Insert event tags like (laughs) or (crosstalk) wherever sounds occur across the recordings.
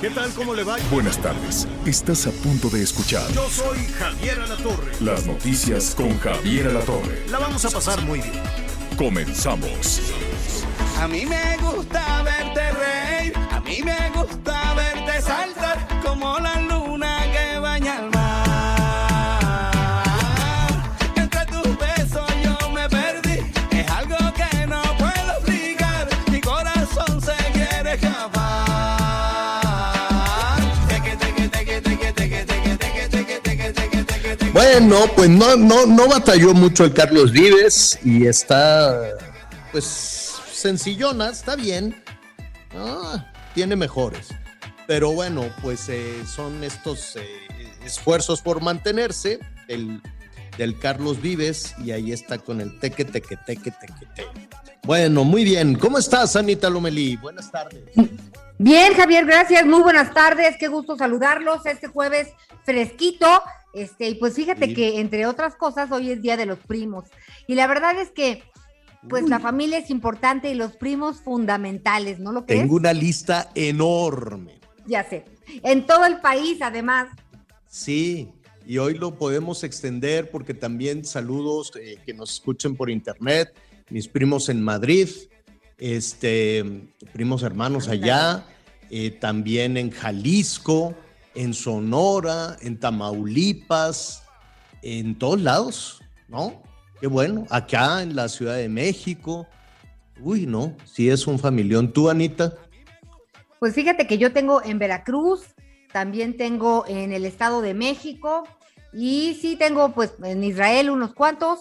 ¿Qué tal? ¿Cómo le va? Buenas tardes. Estás a punto de escuchar Yo soy Javier Alatorre. las noticias con Javier Alatorre. La vamos a pasar muy bien. Comenzamos. A mí me gusta verte reír, a mí me gusta verte saltar como la luna Bueno, pues no, no, no batalló mucho el Carlos Vives y está, pues, sencillona, está bien. Ah, tiene mejores. Pero bueno, pues eh, son estos eh, esfuerzos por mantenerse del, del Carlos Vives y ahí está con el teque, teque, teque, teque, teque. Bueno, muy bien. ¿Cómo estás, Anita Lomelí? Buenas tardes. Bien, Javier, gracias. Muy buenas tardes. Qué gusto saludarlos este jueves fresquito. Este, y pues fíjate Sí. que entre otras cosas hoy es Día de los Primos. Y la verdad es que pues la familia es importante y los primos fundamentales, ¿no lo? Tengo una lista enorme. Ya sé. En todo el país, además. Sí, y hoy lo podemos extender porque también saludos eh, que nos escuchen por internet, mis primos en Madrid, este, primos hermanos allá, eh, también en Jalisco, en Sonora, en Tamaulipas, en todos lados, ¿no? Qué bueno, acá en la Ciudad de México. Uy, no, sí es un familión. ¿Tú, Anita? Pues fíjate que yo tengo en Veracruz, también tengo en el Estado de México y sí tengo pues en Israel unos cuantos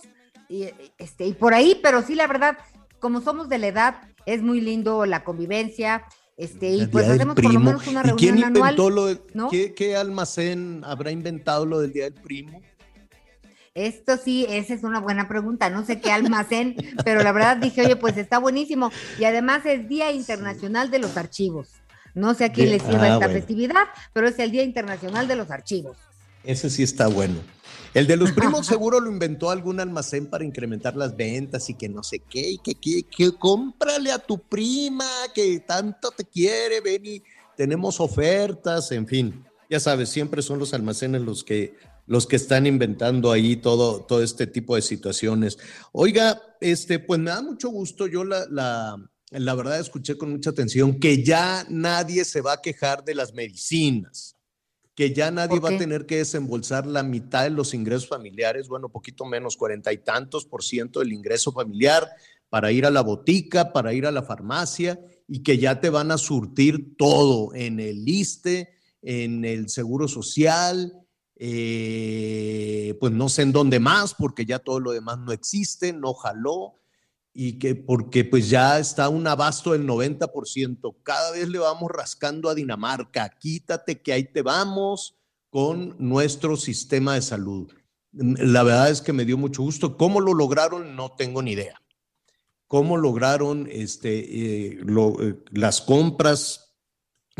y, este, y por ahí, pero sí la verdad, como somos de la edad, es muy lindo la convivencia. Este, y pues hacemos por lo menos una ¿Y quién reunión anual. inventó lo de, ¿no? ¿qué, qué almacén habrá inventado lo del Día del Primo? Esto sí, esa es una buena pregunta. No sé qué almacén, (laughs) pero la verdad dije, oye, pues está buenísimo. Y además es Día Internacional de los Archivos. No sé a quién les sirva ah, esta bueno. festividad, pero es el Día Internacional de los Archivos. Ese sí está bueno. El de los (laughs) primos seguro lo inventó algún almacén para incrementar las ventas y que no sé qué, y que, que, que cómprale a tu prima que tanto te quiere, ven y tenemos ofertas, en fin. Ya sabes, siempre son los almacenes los que, los que están inventando ahí todo, todo este tipo de situaciones. Oiga, este, pues me da mucho gusto, yo la, la, la verdad escuché con mucha atención que ya nadie se va a quejar de las medicinas que ya nadie ¿Por va a tener que desembolsar la mitad de los ingresos familiares, bueno, poquito menos, cuarenta y tantos por ciento del ingreso familiar para ir a la botica, para ir a la farmacia y que ya te van a surtir todo en el ISTE, en el Seguro Social, eh, pues no sé en dónde más, porque ya todo lo demás no existe, no jaló y que porque pues ya está un abasto del 90%. Cada vez le vamos rascando a Dinamarca. Quítate que ahí te vamos con nuestro sistema de salud. La verdad es que me dio mucho gusto. ¿Cómo lo lograron? No tengo ni idea. ¿Cómo lograron este, eh, lo- eh, las compras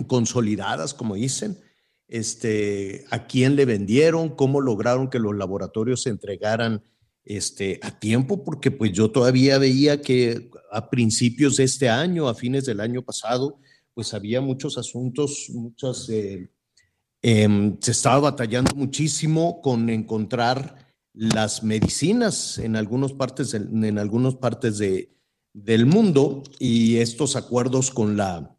consolidadas, como dicen? Este, ¿A quién le vendieron? ¿Cómo lograron que los laboratorios se entregaran este, a tiempo, porque pues yo todavía veía que a principios de este año, a fines del año pasado, pues había muchos asuntos, muchas, eh, em, se estaba batallando muchísimo con encontrar las medicinas en algunas partes, en algunas partes de, del mundo y estos acuerdos con la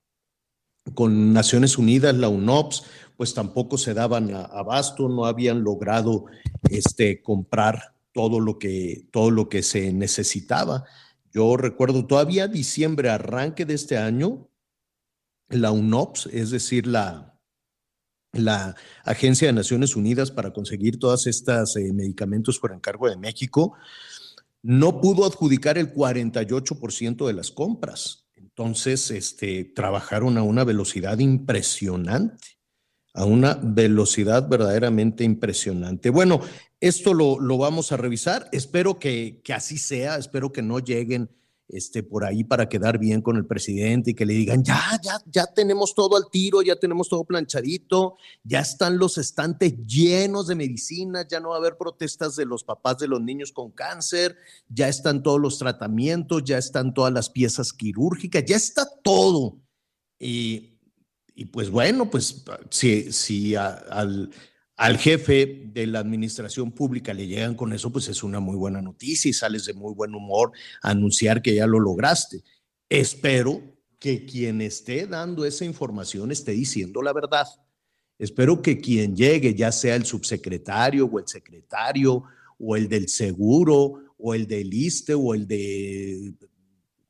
con Naciones Unidas, la UNOPS, pues tampoco se daban abasto, no habían logrado este, comprar todo lo, que, todo lo que se necesitaba. Yo recuerdo todavía diciembre, arranque de este año, la UNOPS, es decir, la, la Agencia de Naciones Unidas para conseguir todas estas eh, medicamentos por encargo de México, no pudo adjudicar el 48% de las compras. Entonces, este, trabajaron a una velocidad impresionante, a una velocidad verdaderamente impresionante. Bueno, esto lo, lo vamos a revisar. Espero que, que así sea, espero que no lleguen este, por ahí para quedar bien con el presidente y que le digan, ya, ya, ya tenemos todo al tiro, ya tenemos todo planchadito, ya están los estantes llenos de medicinas, ya no va a haber protestas de los papás de los niños con cáncer, ya están todos los tratamientos, ya están todas las piezas quirúrgicas, ya está todo. Y, pues bueno, pues si, si al al jefe de la administración pública le llegan con eso, pues es una muy buena noticia y sales de muy buen humor a anunciar que ya lo lograste. Espero que quien esté dando esa información esté diciendo la verdad. Espero que quien llegue, ya sea el subsecretario o el secretario o el del seguro o el del ISTE o el de,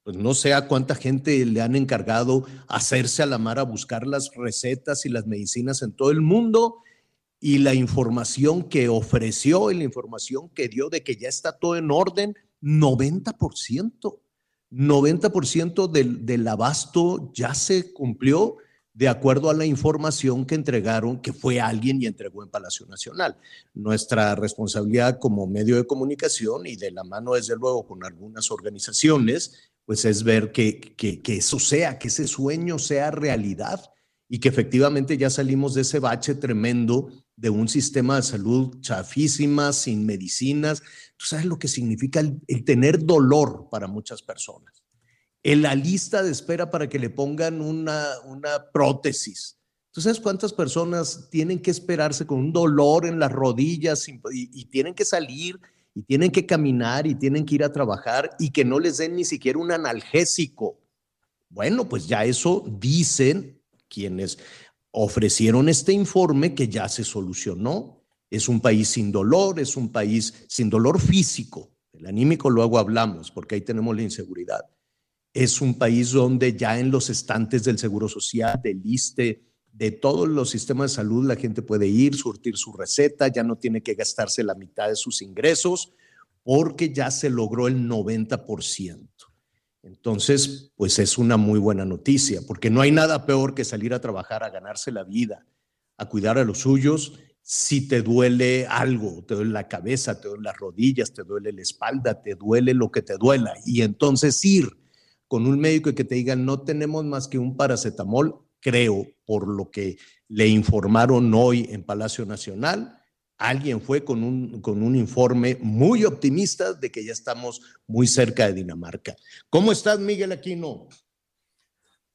pues no sé a cuánta gente le han encargado hacerse a la mar a buscar las recetas y las medicinas en todo el mundo y la información que ofreció y la información que dio de que ya está todo en orden, 90%. 90% del, del abasto ya se cumplió de acuerdo a la información que entregaron, que fue alguien y entregó en Palacio Nacional. Nuestra responsabilidad como medio de comunicación y de la mano, desde luego, con algunas organizaciones, pues es ver que, que, que eso sea, que ese sueño sea realidad y que efectivamente ya salimos de ese bache tremendo de un sistema de salud chafísima, sin medicinas. Tú sabes lo que significa el, tener dolor para muchas personas. En la lista de espera para que le pongan una, una prótesis. ¿Tú sabes cuántas personas tienen que esperarse con un dolor en las rodillas y, y, tienen que salir y tienen que caminar y tienen que ir a trabajar y que no les den ni siquiera un analgésico? Bueno, pues ya eso dicen quienes ofrecieron este informe que ya se solucionó. Es un país sin dolor, es un país sin dolor físico. El anímico luego hablamos, porque ahí tenemos la inseguridad. Es un país donde ya en los estantes del Seguro Social, del ISTE, de todos los sistemas de salud, la gente puede ir, surtir su receta, ya no tiene que gastarse la mitad de sus ingresos, porque ya se logró el 90%. Entonces, pues es una muy buena noticia, porque no hay nada peor que salir a trabajar, a ganarse la vida, a cuidar a los suyos. Si te duele algo, te duele la cabeza, te duele las rodillas, te duele la espalda, te duele lo que te duela. Y entonces ir con un médico y que te diga, no tenemos más que un paracetamol, creo, por lo que le informaron hoy en Palacio Nacional, alguien fue con un, con un informe muy optimista de que ya estamos muy cerca de Dinamarca. ¿Cómo estás, Miguel Aquino?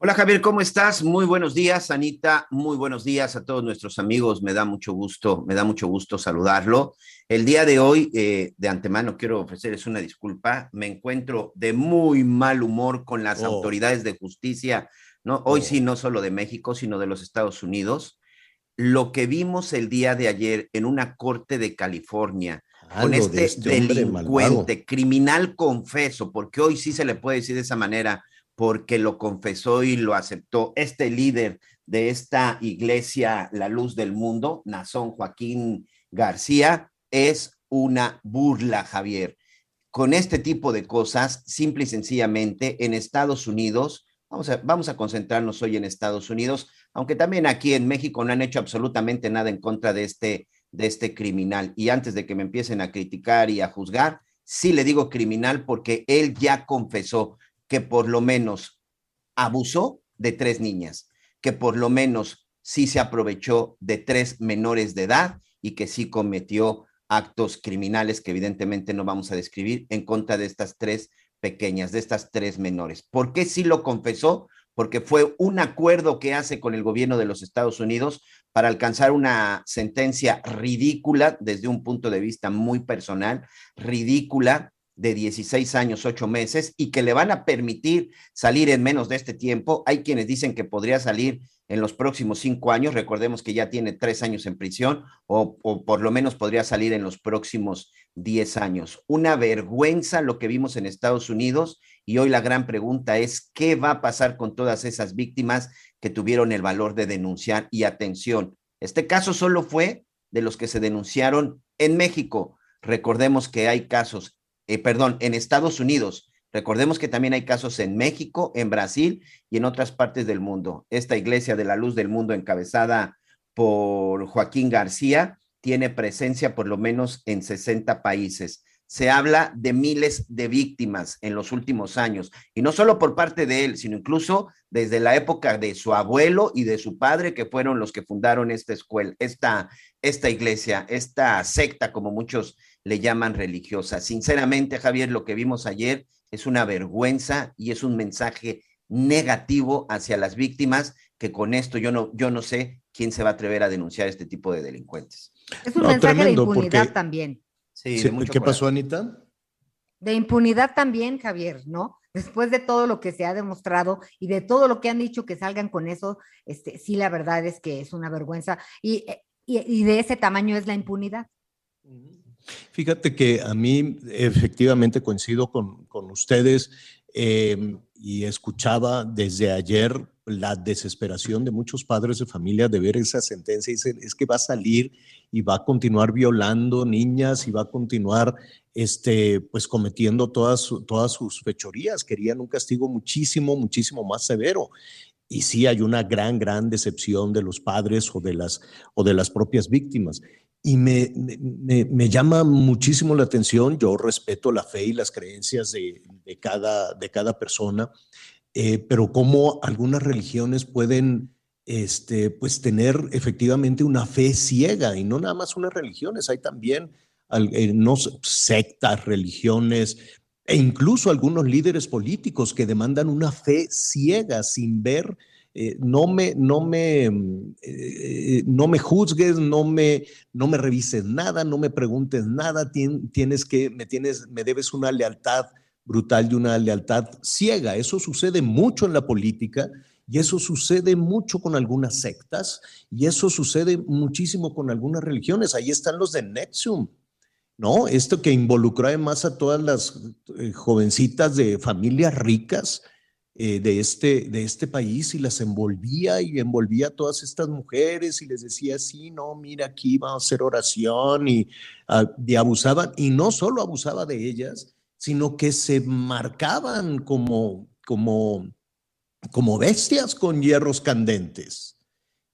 Hola Javier, ¿cómo estás? Muy buenos días, Anita. Muy buenos días a todos nuestros amigos. Me da mucho gusto, me da mucho gusto saludarlo. El día de hoy, eh, de antemano, quiero ofrecerles una disculpa. Me encuentro de muy mal humor con las oh. autoridades de justicia, ¿no? Hoy oh. sí, no solo de México, sino de los Estados Unidos lo que vimos el día de ayer en una corte de California ah, con este, este delincuente, criminal confeso, porque hoy sí se le puede decir de esa manera, porque lo confesó y lo aceptó este líder de esta iglesia, la luz del mundo, Nazón Joaquín García, es una burla, Javier. Con este tipo de cosas, simple y sencillamente, en Estados Unidos, vamos a, vamos a concentrarnos hoy en Estados Unidos, aunque también aquí en México no han hecho absolutamente nada en contra de este, de este criminal. Y antes de que me empiecen a criticar y a juzgar, sí le digo criminal porque él ya confesó que por lo menos abusó de tres niñas, que por lo menos sí se aprovechó de tres menores de edad y que sí cometió actos criminales que evidentemente no vamos a describir en contra de estas tres pequeñas, de estas tres menores. ¿Por qué sí lo confesó? Porque fue un acuerdo que hace con el gobierno de los Estados Unidos para alcanzar una sentencia ridícula desde un punto de vista muy personal, ridícula de 16 años, 8 meses, y que le van a permitir salir en menos de este tiempo. Hay quienes dicen que podría salir en los próximos cinco años. Recordemos que ya tiene tres años en prisión o, o, por lo menos podría salir en los próximos 10 años. Una vergüenza lo que vimos en Estados Unidos y hoy la gran pregunta es, ¿qué va a pasar con todas esas víctimas que tuvieron el valor de denunciar? Y atención, este caso solo fue de los que se denunciaron en México. Recordemos que hay casos, eh, perdón, en Estados Unidos, Recordemos que también hay casos en México, en Brasil y en otras partes del mundo. Esta Iglesia de la Luz del Mundo, encabezada por Joaquín García, tiene presencia por lo menos en 60 países. Se habla de miles de víctimas en los últimos años, y no solo por parte de él, sino incluso desde la época de su abuelo y de su padre, que fueron los que fundaron esta escuela, esta, esta iglesia, esta secta, como muchos le llaman religiosa. Sinceramente, Javier, lo que vimos ayer es una vergüenza y es un mensaje negativo hacia las víctimas que con esto yo no, yo no sé quién se va a atrever a denunciar este tipo de delincuentes. Es un mensaje de impunidad también. Sí, ¿Qué pasó, Anita? De impunidad también, Javier, ¿no? Después de todo lo que se ha demostrado y de todo lo que han dicho que salgan con eso, este, sí, la verdad es que es una vergüenza y, y de ese tamaño es la impunidad. Fíjate que a mí efectivamente coincido con, ustedes em, y escuchaba desde ayer la desesperación de muchos padres de familia de ver esa sentencia y dicen, es que va a salir y va a continuar violando niñas y va a continuar este, pues cometiendo todas, todas sus fechorías. Querían un castigo muchísimo, muchísimo más severo. Y sí hay una gran, gran decepción de los padres o de las, o de las propias víctimas. Y me, me, llama muchísimo la atención, yo respeto la fe y las creencias de, de cada, de cada persona, eh, pero cómo algunas religiones pueden este, pues tener efectivamente una fe ciega y no nada más unas religiones, hay también eh, no, sectas, religiones e incluso algunos líderes políticos que demandan una fe ciega sin ver eh, no, me, no, me, eh, no me juzgues, no me, no me revises nada, no me preguntes nada, tienes que, me, tienes, me debes una lealtad brutal y una lealtad ciega. Eso sucede mucho en la política y eso sucede mucho con algunas sectas y eso sucede muchísimo con algunas religiones. Ahí están los de Nexium. ¿No? Esto que involucró además a todas las eh, jovencitas de familias ricas, eh, de, este, de este país y las envolvía y envolvía a todas estas mujeres y les decía, sí, no, mira, aquí vamos a hacer oración y, ah, y abusaban, y no solo abusaba de ellas, sino que se marcaban como, como, como bestias con hierros candentes.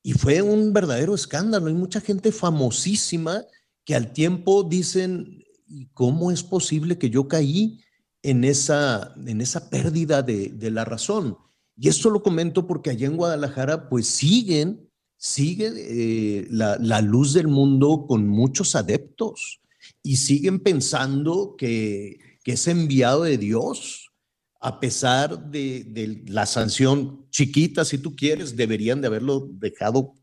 Y fue un verdadero escándalo. Hay mucha gente famosísima que al tiempo dicen, ¿y cómo es posible que yo caí? En esa, en esa pérdida de, la razón. Y esto lo comento porque allá en Guadalajara pues siguen, sigue eh, la, luz del mundo con muchos adeptos y siguen pensando que, es enviado de Dios, a pesar de, de, la sanción chiquita, si tú quieres, deberían de haberlo dejado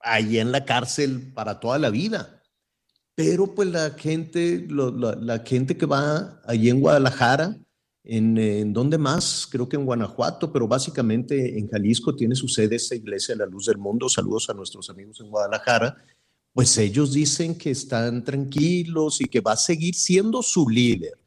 ahí en la cárcel para toda la vida pero pues la gente, la, gente que va allí en Guadalajara, en, en donde más, creo que en Guanajuato, pero básicamente en Jalisco tiene su sede esta iglesia de la luz del mundo. Saludos a nuestros amigos en Guadalajara. Pues ellos dicen que están tranquilos y que va a seguir siendo su líder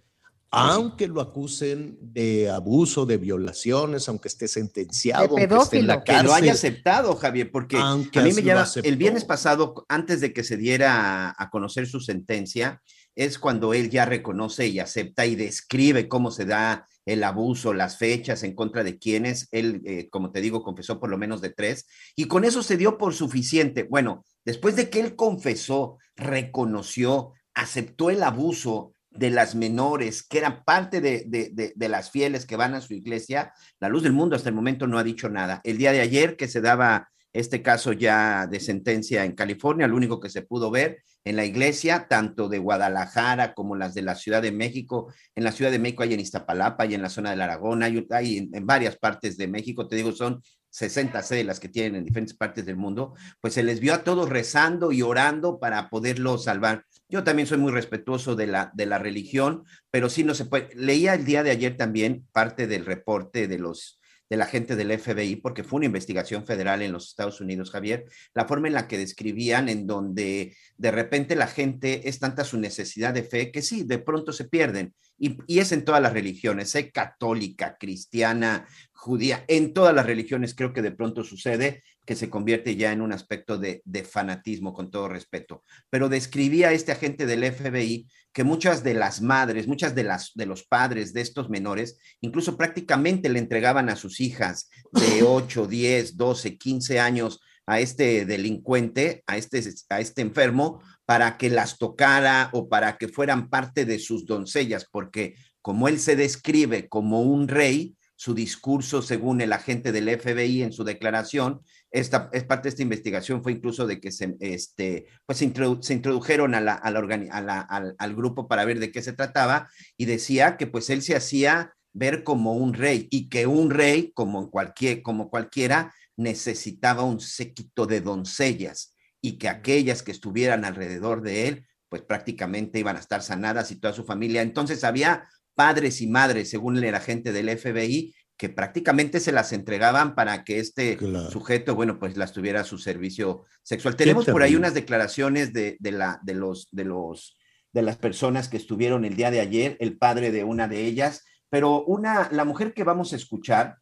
aunque lo acusen de abuso, de violaciones, aunque esté sentenciado, de aunque esté en la cárcel. Que lo haya aceptado, Javier, porque a mí me llama, el viernes pasado, antes de que se diera a conocer su sentencia, es cuando él ya reconoce y acepta y describe cómo se da el abuso, las fechas en contra de quienes, él, eh, como te digo, confesó por lo menos de tres, y con eso se dio por suficiente. Bueno, después de que él confesó, reconoció, aceptó el abuso, de las menores, que eran parte de, las fieles que van a su iglesia, la luz del mundo hasta el momento no ha dicho nada. El día de ayer que se daba este caso ya de sentencia en California, lo único que se pudo ver en la iglesia, tanto de Guadalajara como las de la Ciudad de México, en la Ciudad de México hay en Iztapalapa y en la zona del Aragón, hay, hay en, varias partes de México, te digo, son 60 las que tienen en diferentes partes del mundo, pues se les vio a todos rezando y orando para poderlo salvar. Yo también soy muy respetuoso de la, de la religión, pero sí no se puede. Leía el día de ayer también parte del reporte de los de la gente del FBI, porque fue una investigación federal en los Estados Unidos, Javier, la forma en la que describían, en donde de repente la gente es tanta su necesidad de fe que sí, de pronto se pierden Y, y es en todas las religiones, ¿eh? católica, cristiana, judía, en todas las religiones creo que de pronto sucede que se convierte ya en un aspecto de, de, fanatismo, con todo respeto. Pero describía este agente del FBI que muchas de las madres, muchas de, las, de los padres de estos menores, incluso prácticamente le entregaban a sus hijas de 8, 10, 12, 15 años a este delincuente, a este, a este enfermo, para que las tocara o para que fueran parte de sus doncellas, porque como él se describe como un rey, su discurso, según el agente del FBI en su declaración, esta es parte de esta investigación fue incluso de que se, este, pues se, introdu se introdujeron a la, a la, a la al, al, grupo para ver de qué se trataba y decía que pues él se hacía ver como un rey y que un rey, como, cualquier, como cualquiera, necesitaba un séquito de doncellas y que aquellas que estuvieran alrededor de él, pues prácticamente iban a estar sanadas y toda su familia. Entonces había padres y madres, según el agente del FBI, que prácticamente se las entregaban para que este claro. sujeto, bueno, pues las tuviera a su servicio sexual. Tenemos por ahí unas declaraciones de, de, la, de, los, de, los, de las personas que estuvieron el día de ayer, el padre de una de ellas, pero una, la mujer que vamos a escuchar,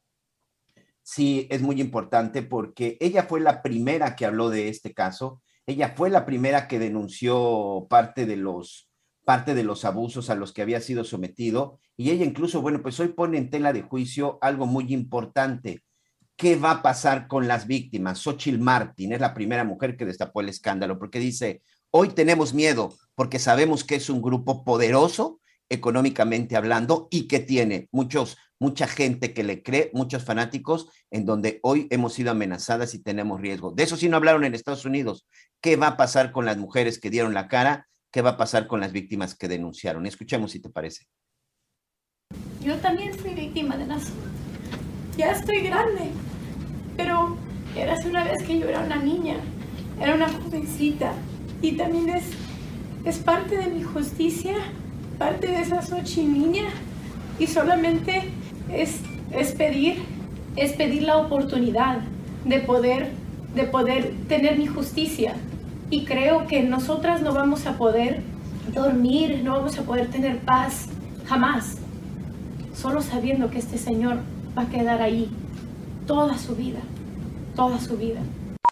sí es muy importante porque ella fue la primera que habló de este caso, ella fue la primera que denunció parte de los parte de los abusos a los que había sido sometido y ella incluso, bueno, pues hoy pone en tela de juicio algo muy importante. ¿Qué va a pasar con las víctimas? Xochitl Martin es la primera mujer que destapó el escándalo porque dice, hoy tenemos miedo porque sabemos que es un grupo poderoso económicamente hablando y que tiene muchos, mucha gente que le cree, muchos fanáticos, en donde hoy hemos sido amenazadas y tenemos riesgo. De eso sí no hablaron en Estados Unidos. ¿Qué va a pasar con las mujeres que dieron la cara? ¿Qué va a pasar con las víctimas que denunciaron? Escuchemos si te parece. Yo también fui víctima de las... Ya estoy grande, pero era hace una vez que yo era una niña, era una jovencita y también es, es parte de mi justicia, parte de esa Sochi niña y solamente es, es pedir, es pedir la oportunidad de poder, de poder tener mi justicia y creo que nosotras no vamos a poder dormir, no vamos a poder tener paz jamás, solo sabiendo que este Señor va a quedar ahí toda su vida, toda su vida.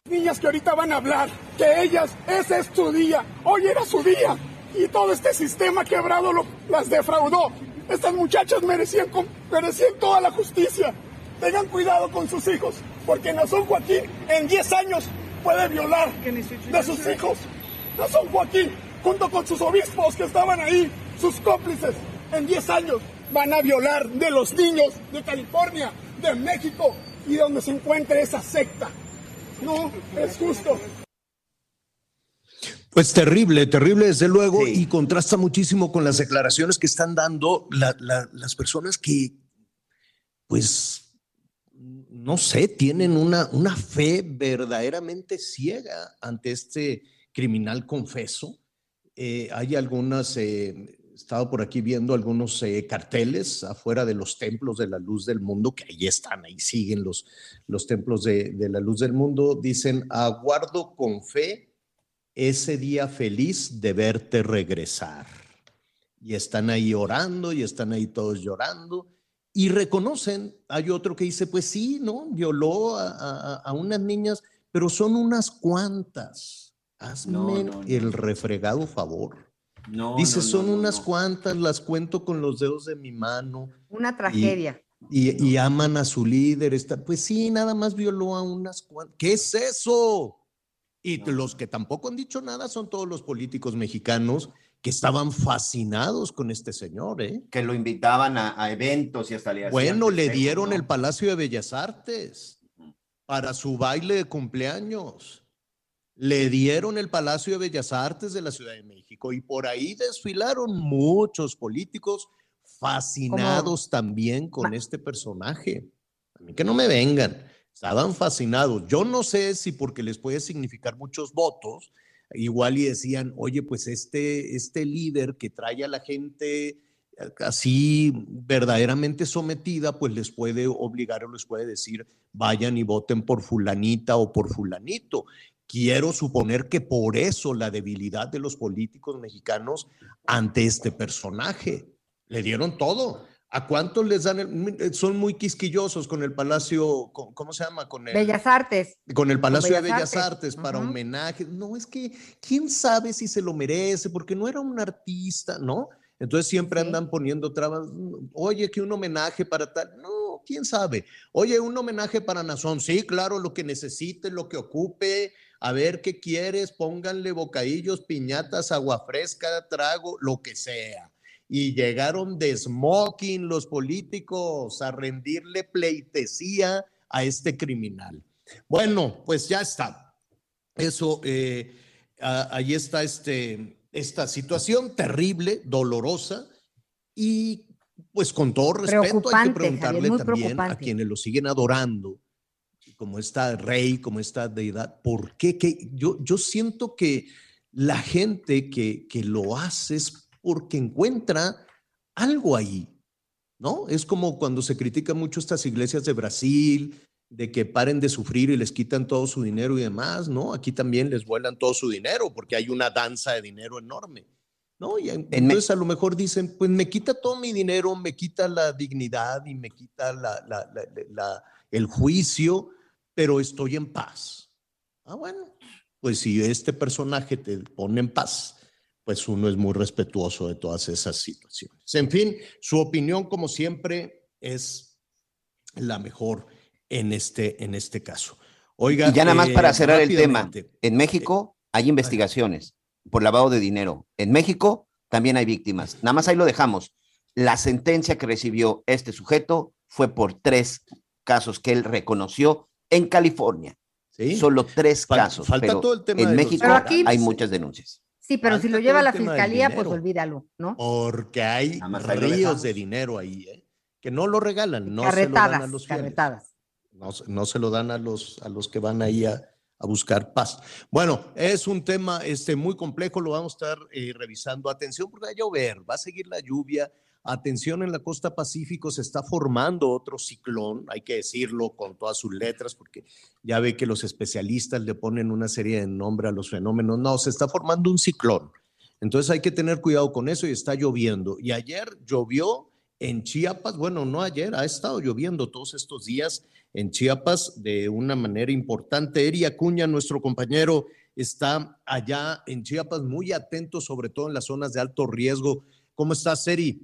Niñas que ahorita van a hablar, que ellas, ese es su día, hoy era su día y todo este sistema quebrado las defraudó. Estas muchachas merecían, merecían toda la justicia. Tengan cuidado con sus hijos, porque Nazón Joaquín en 10 años puede violar de sus hijos. Nazón Joaquín, junto con sus obispos que estaban ahí, sus cómplices, en 10 años van a violar de los niños de California, de México y donde se encuentre esa secta. No es justo. Pues terrible, terrible desde luego sí. y contrasta muchísimo con las declaraciones que están dando la, la, las personas que, pues, no sé, tienen una, una fe verdaderamente ciega ante este criminal confeso. Eh, hay algunas, eh, he estado por aquí viendo algunos eh, carteles afuera de los templos de la luz del mundo, que ahí están, ahí siguen los, los templos de, de la luz del mundo. Dicen, aguardo con fe ese día feliz de verte regresar. Y están ahí orando y están ahí todos llorando y reconocen, hay otro que dice, pues sí, ¿no? Violó a, a, a unas niñas, pero son unas cuantas. Hazme no, no, no. el refregado favor. dice, son unas cuantas, las cuento con los dedos de mi mano. Una tragedia. Y, y, y aman a su líder. Está, pues sí, nada más violó a unas cuantas. ¿Qué es eso? Y los que tampoco han dicho nada son todos los políticos mexicanos que estaban fascinados con este señor, ¿eh? Que lo invitaban a, a eventos y hasta le Bueno, le dieron ¿no? el Palacio de Bellas Artes para su baile de cumpleaños. Le dieron el Palacio de Bellas Artes de la Ciudad de México y por ahí desfilaron muchos políticos fascinados también con este personaje. A mí que no me vengan. Estaban fascinados. Yo no sé si porque les puede significar muchos votos, igual y decían, oye, pues este, este líder que trae a la gente eh, así verdaderamente sometida, pues les puede obligar o les puede decir, vayan y voten por fulanita o por fulanito. Quiero suponer que por eso la debilidad de los políticos mexicanos ante este personaje. Le dieron todo. ¿A cuántos les dan? el- son muy quisquillosos con el Palacio, con- ¿cómo se llama? Con el, Bellas Artes. con el Palacio de Bellas Artes, Artes, para homenaje. No, es que quién sabe si se lo merece, porque no era un artista, ¿no? Entonces siempre Sí. andan poniendo trabas. Oye, que un homenaje para tal. No, quién sabe. Oye, un homenaje para Nazón. Sí, claro, lo que necesite, lo que ocupe. A ver qué quieres, pónganle bocadillos, piñatas, agua fresca, trago, lo que sea. Y llegaron de smoking los políticos a rendirle pleitesía a este criminal. Bueno, pues ya está. Eso, eh, a- ahí está este, esta situación terrible, dolorosa y pues con todo respeto hay que preguntarle Javier, también a quienes lo siguen adorando, como esta rey, como esta deidad, ¿por qué? Que yo, yo siento que la gente que, que lo hace es porque encuentra algo ahí, ¿no? Es como cuando se critican mucho estas iglesias de Brasil, de que paren de sufrir y les quitan todo su dinero y demás, ¿no? Aquí también les vuelan todo su dinero porque hay una danza de dinero enorme, ¿no? Y entonces a lo mejor dicen, pues me quita todo mi dinero, me quita la dignidad y me quita la- la- la- el juicio, pero estoy en paz. Ah, bueno, pues si este personaje te pone en paz, pues uno es muy respetuoso de todas esas situaciones. En fin, su opinión, como siempre, es la mejor en este, en este caso. Oiga, Y ya nada más eh, para cerrar el tema. En México hay investigaciones por lavado de dinero. En México también hay víctimas. Nada más ahí lo dejamos. La sentencia que recibió este sujeto fue por tres casos que él reconoció en California. ¿Sí? Solo tres Fal- casos. falta pero todo el tema de en los México Pero aquí- hay muchas denuncias. Sí, pero si lo lleva la fiscalía, pues olvídalo, ¿no? Porque hay ríos de dinero ahí, ¿eh? que no lo regalan, no se lo dan a los fieles. No, se- no se lo dan a los, a los que van ahí a, a buscar paz. Bueno, es un tema este, muy complejo, lo vamos a estar eh, revisando. Atención porque va a llover, va a seguir la lluvia. Atención, en la costa pacífico se está formando otro ciclón, hay que decirlo con todas sus letras, porque ya ve que los especialistas le ponen una serie de nombre a los fenómenos. No, se está formando un ciclón. Entonces hay que tener cuidado con eso y está lloviendo. Y ayer llovió en Chiapas, bueno, no ayer, ha estado lloviendo todos estos días en Chiapas de una manera importante. Eri Acuña, nuestro compañero, está allá en Chiapas muy atento, sobre todo en las zonas de alto riesgo. ¿Cómo estás, Eri?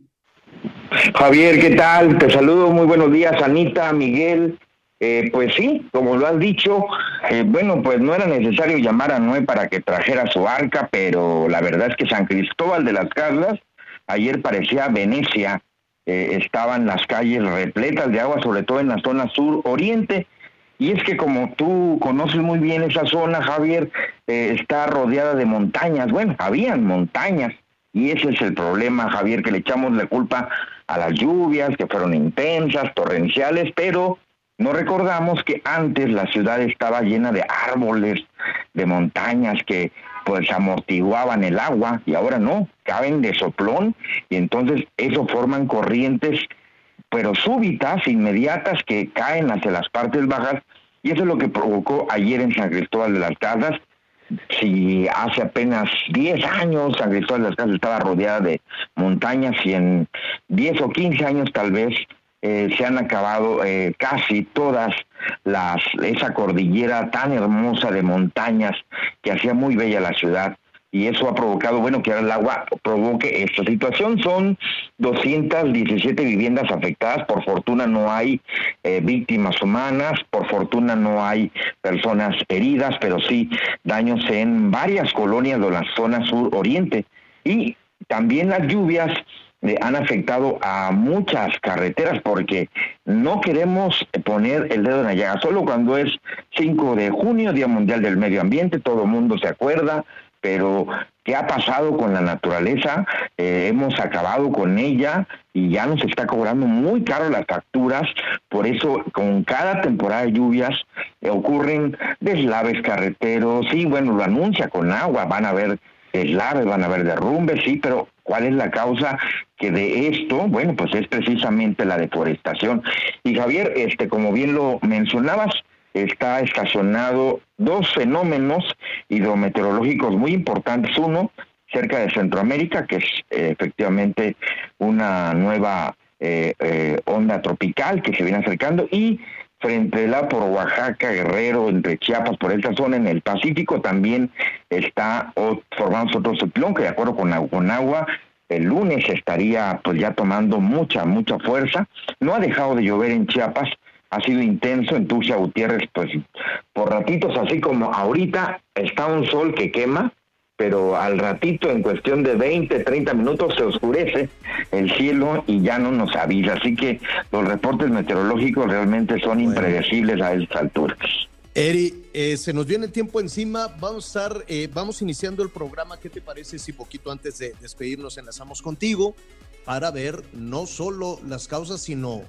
Javier, ¿qué tal? Te saludo, muy buenos días, Anita, Miguel. Eh, pues sí, como lo has dicho, eh, bueno, pues no era necesario llamar a Noé para que trajera su arca, pero la verdad es que San Cristóbal de las Casas ayer parecía Venecia, eh, estaban las calles repletas de agua, sobre todo en la zona sur-oriente. Y es que como tú conoces muy bien esa zona, Javier, eh, está rodeada de montañas. Bueno, habían montañas. Y ese es el problema, Javier, que le echamos la culpa a las lluvias, que fueron intensas, torrenciales, pero no recordamos que antes la ciudad estaba llena de árboles, de montañas que pues amortiguaban el agua y ahora no, caben de soplón y entonces eso forman corrientes pero súbitas, inmediatas, que caen hacia las partes bajas, y eso es lo que provocó ayer en San Cristóbal de las Casas. Si hace apenas 10 años San Cristóbal de las Casas estaba rodeada de montañas y en 10 o 15 años tal vez eh, se han acabado eh, casi todas las esa cordillera tan hermosa de montañas que hacía muy bella la ciudad y eso ha provocado, bueno, que ahora el agua provoque esta situación. Son 217 viviendas afectadas, por fortuna no hay eh, víctimas humanas, por fortuna no hay personas heridas, pero sí daños en varias colonias de la zona sur-oriente. Y también las lluvias eh, han afectado a muchas carreteras porque no queremos poner el dedo en la llaga. Solo cuando es 5 de junio, Día Mundial del Medio Ambiente, todo el mundo se acuerda, pero ¿qué ha pasado con la naturaleza? Eh, hemos acabado con ella y ya nos está cobrando muy caro las facturas, por eso con cada temporada de lluvias eh, ocurren deslaves carreteros, sí, bueno, lo anuncia con agua, van a haber deslaves, van a haber derrumbes, sí, pero ¿cuál es la causa que de esto? Bueno, pues es precisamente la deforestación. Y Javier, este, como bien lo mencionabas, está estacionado dos fenómenos hidrometeorológicos muy importantes. Uno, cerca de Centroamérica, que es eh, efectivamente una nueva eh, eh, onda tropical que se viene acercando, y frente a la por Oaxaca, Guerrero, entre Chiapas, por esta zona en el Pacífico, también está formando otro ciclón que de acuerdo con, agua el lunes estaría pues ya tomando mucha, mucha fuerza. No ha dejado de llover en Chiapas, ha sido intenso en Tuxtla Gutiérrez, pues por ratitos, así como ahorita está un sol que quema, pero al ratito, en cuestión de 20, 30 minutos, se oscurece el cielo y ya no nos avisa. Así que los reportes meteorológicos realmente son impredecibles a estas alturas. Eri, eh, se nos viene el tiempo encima. Vamos a estar, eh, vamos iniciando el programa. ¿Qué te parece si poquito antes de despedirnos enlazamos contigo para ver no solo las causas, sino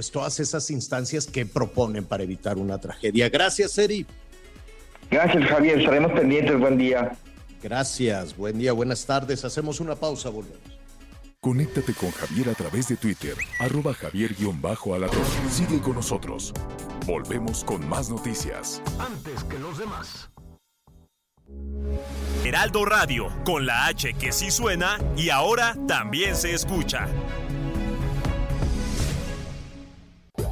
pues todas esas instancias que proponen para evitar una tragedia? Gracias, Eri. Gracias, Javier. Estaremos pendientes. Buen día. Gracias. Buen día, buenas tardes. Hacemos una pausa, volvemos. Conéctate con Javier a través de Twitter, arroba javier-alatón. Sigue con nosotros. Volvemos con más noticias. Antes que los demás. Heraldo Radio, con la H que sí suena y ahora también se escucha.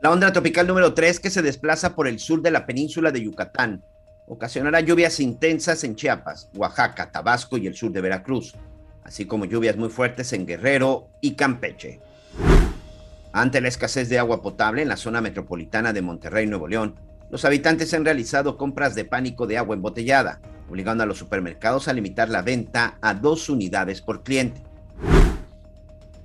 La onda tropical número 3 que se desplaza por el sur de la península de Yucatán ocasionará lluvias intensas en Chiapas, Oaxaca, Tabasco y el sur de Veracruz, así como lluvias muy fuertes en Guerrero y Campeche. Ante la escasez de agua potable en la zona metropolitana de Monterrey, Nuevo León, los habitantes han realizado compras de pánico de agua embotellada, obligando a los supermercados a limitar la venta a dos unidades por cliente.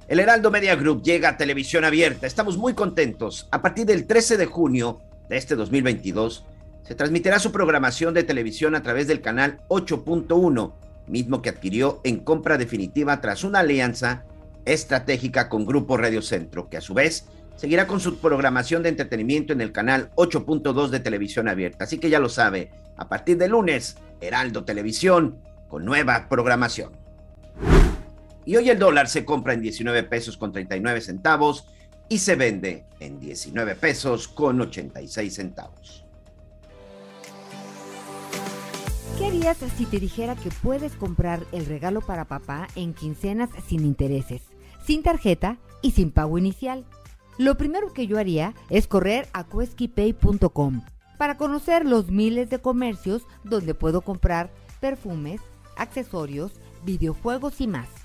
El Heraldo Media Group llega a televisión abierta. Estamos muy contentos. A partir del 13 de junio de este 2022, se transmitirá su programación de televisión a través del canal 8.1, mismo que adquirió en compra definitiva tras una alianza estratégica con Grupo Radio Centro, que a su vez seguirá con su programación de entretenimiento en el canal 8.2 de televisión abierta. Así que ya lo sabe, a partir de lunes, Heraldo Televisión con nueva programación. Y hoy el dólar se compra en 19 pesos con 39 centavos y se vende en 19 pesos con 86 centavos. ¿Qué harías si te dijera que puedes comprar el regalo para papá en quincenas sin intereses, sin tarjeta y sin pago inicial? Lo primero que yo haría es correr a cueskipay.com para conocer los miles de comercios donde puedo comprar perfumes, accesorios, videojuegos y más.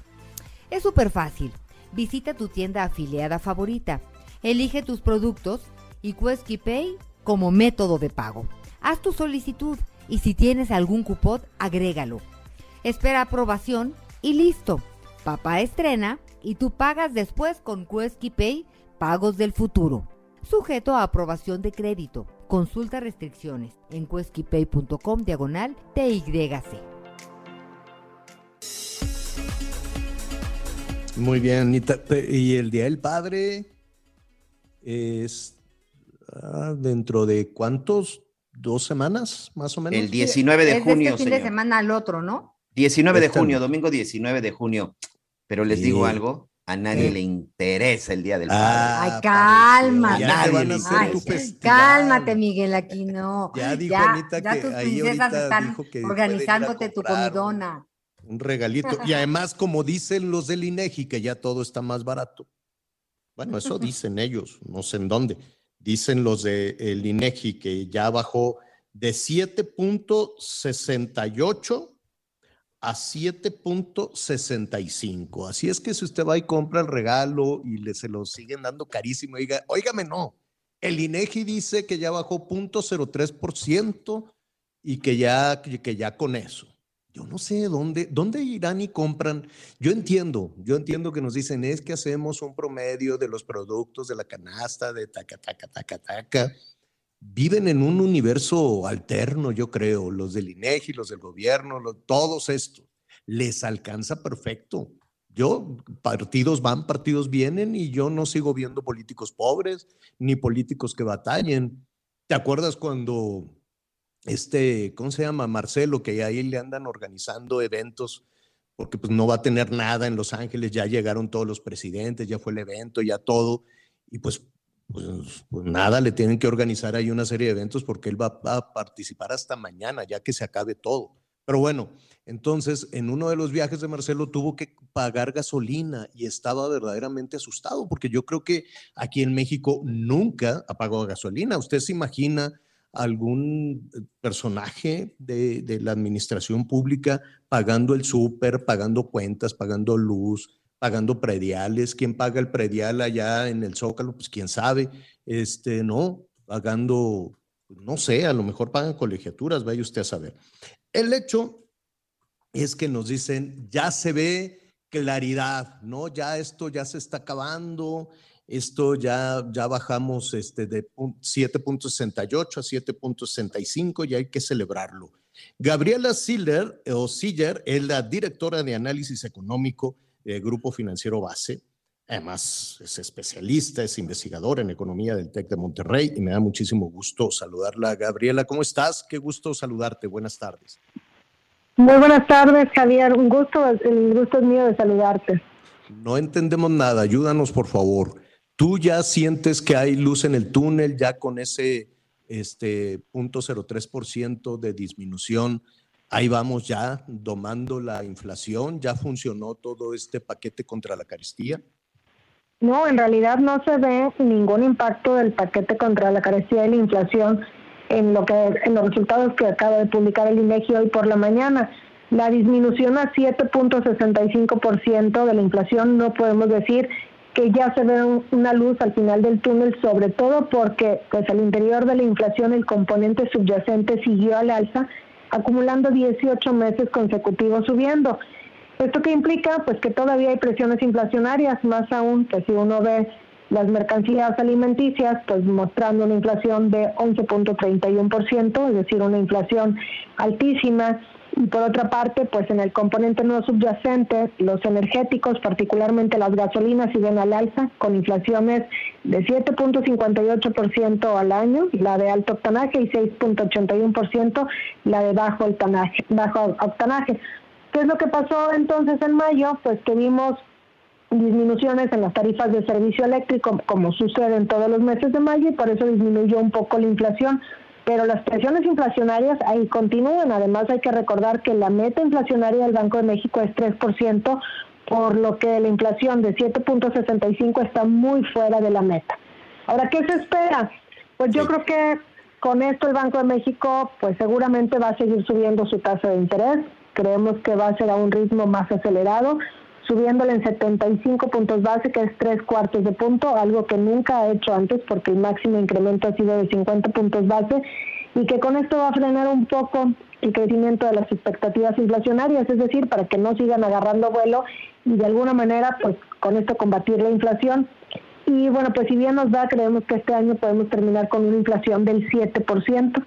Es súper fácil. Visita tu tienda afiliada favorita, elige tus productos y Cueskipay como método de pago. Haz tu solicitud y si tienes algún cupón, agrégalo. Espera aprobación y listo. Papá estrena y tú pagas después con Quesky Pay Pagos del Futuro. Sujeto a aprobación de crédito. Consulta restricciones en queskypay.com diagonal TYC. Muy bien, Anita. ¿Y el Día del Padre es ah, dentro de cuántos? dos semanas, más o menos. El 19 de junio. este fin de semana al otro, ¿no? 19 de junio, domingo 19 de junio. Pero les digo algo, a nadie le interesa el Día del Padre. Ay, cálmate. cálmate, Miguel, aquí no. Ya dijo Anita que tus ahí princesas están dijo que organizándote tu comidona. Un regalito. Y además, como dicen los del INEGI, que ya todo está más barato. Bueno, eso dicen ellos, no sé en dónde dicen los de el INEGI que ya bajó de 7.68 a 7.65. Así es que si usted va y compra el regalo y le se lo siguen dando carísimo, diga, óigame, no. El INEGI dice que ya bajó 0.03% y que ya, que ya con eso. Yo no sé dónde, dónde irán y compran. Yo entiendo, yo entiendo que nos dicen es que hacemos un promedio de los productos de la canasta, de taca, taca, taca, taca. Viven en un universo alterno, yo creo, los del INEGI, los del gobierno, todos estos. Les alcanza perfecto. yo, partidos van, partidos vienen y yo no sigo viendo políticos pobres ni políticos que batallen. ¿Te acuerdas cuando este, ¿cómo se llama? Marcelo, que ahí le andan organizando eventos porque pues no va a tener nada en Los Ángeles, ya llegaron todos los presidentes, ya fue el evento, ya todo, y pues, pues, pues nada, le tienen que organizar ahí una serie de eventos porque él va, a participar hasta mañana, ya que se acabe todo. Pero bueno, entonces en uno de los viajes de Marcelo tuvo que pagar gasolina y estaba verdaderamente asustado porque yo creo que aquí en México nunca ha pagado gasolina. Usted se imagina algún eh, personaje de, la administración pública pagando el súper, pagando cuentas, pagando luz, pagando prediales. ¿Quién paga el predial allá en el Zócalo? Pues quién sabe. Este, no, pagando, no sé, a lo mejor pagan colegiaturas, vaya usted a saber. El hecho es que nos dicen, ya se ve claridad, ¿no? Ya esto ya se está acabando, esto ya, ya bajamos este, de 7.68 a 7.65 y hay que celebrarlo. Gabriela Siller, o Siller es la directora de análisis económico del Grupo Financiero Base. Además, es especialista, es investigadora en economía del TEC de Monterrey y me da muchísimo gusto saludarla. Gabriela, ¿cómo estás? Qué gusto saludarte. Buenas tardes. Muy buenas tardes, Javier. Un gusto, el gusto es mío de saludarte. No entendemos nada. Ayúdanos, por favor. ¿Tú ya sientes que hay luz en el túnel ya con ese este, 0.03% de disminución? Ahí vamos ya domando la inflación. ¿Ya funcionó todo este paquete contra la carestía? No, en realidad no se ve ningún impacto del paquete contra la carestía y la inflación en lo que en los resultados que acaba de publicar el INEGI hoy por la mañana. La disminución a 7.65% de la inflación no podemos decir que ya se ve una luz al final del túnel, sobre todo porque pues al interior de la inflación el componente subyacente siguió al alza, acumulando 18 meses consecutivos subiendo. ¿Esto qué implica? Pues que todavía hay presiones inflacionarias, más aún que si uno ve las mercancías alimenticias, pues mostrando una inflación de 11.31%, es decir, una inflación altísima y por otra parte, pues en el componente no subyacente, los energéticos, particularmente las gasolinas, siguen al alza, con inflaciones de 7.58% al año, la de alto octanaje, y 6.81% la de bajo octanaje, bajo octanaje. ¿Qué es lo que pasó entonces en mayo? Pues que vimos disminuciones en las tarifas de servicio eléctrico, como sucede en todos los meses de mayo, y por eso disminuyó un poco la inflación pero las presiones inflacionarias ahí continúan. Además hay que recordar que la meta inflacionaria del Banco de México es 3%, por lo que la inflación de 7.65 está muy fuera de la meta. Ahora, ¿qué se espera? Pues yo creo que con esto el Banco de México pues seguramente va a seguir subiendo su tasa de interés. Creemos que va a ser a un ritmo más acelerado, subiéndole en 75 puntos base, que es tres cuartos de punto, algo que nunca ha hecho antes porque el máximo incremento ha sido de 50 puntos base y que con esto va a frenar un poco el crecimiento de las expectativas inflacionarias, es decir, para que no sigan agarrando vuelo y de alguna manera, pues con esto combatir la inflación. Y bueno, pues si bien nos da, creemos que este año podemos terminar con una inflación del 7%.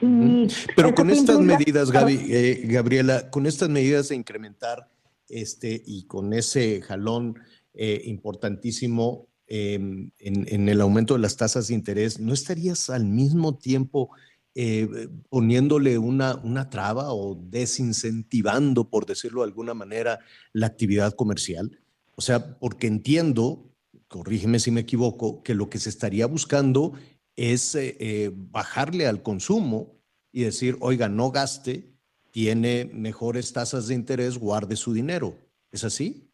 Y Pero con estas medidas, Gaby, eh, Gabriela, con estas medidas de incrementar este, y con ese jalón eh, importantísimo em, en, el aumento de las tasas de interés, ¿no estarías al mismo tiempo eh, poniéndole una, una traba o desincentivando, por decirlo de alguna manera, la actividad comercial? O sea, porque entiendo, corrígeme si me equivoco, que lo que se estaría buscando es eh, bajarle al consumo y decir, oiga, no gaste, tiene mejores tasas de interés, guarde su dinero. ¿Es así?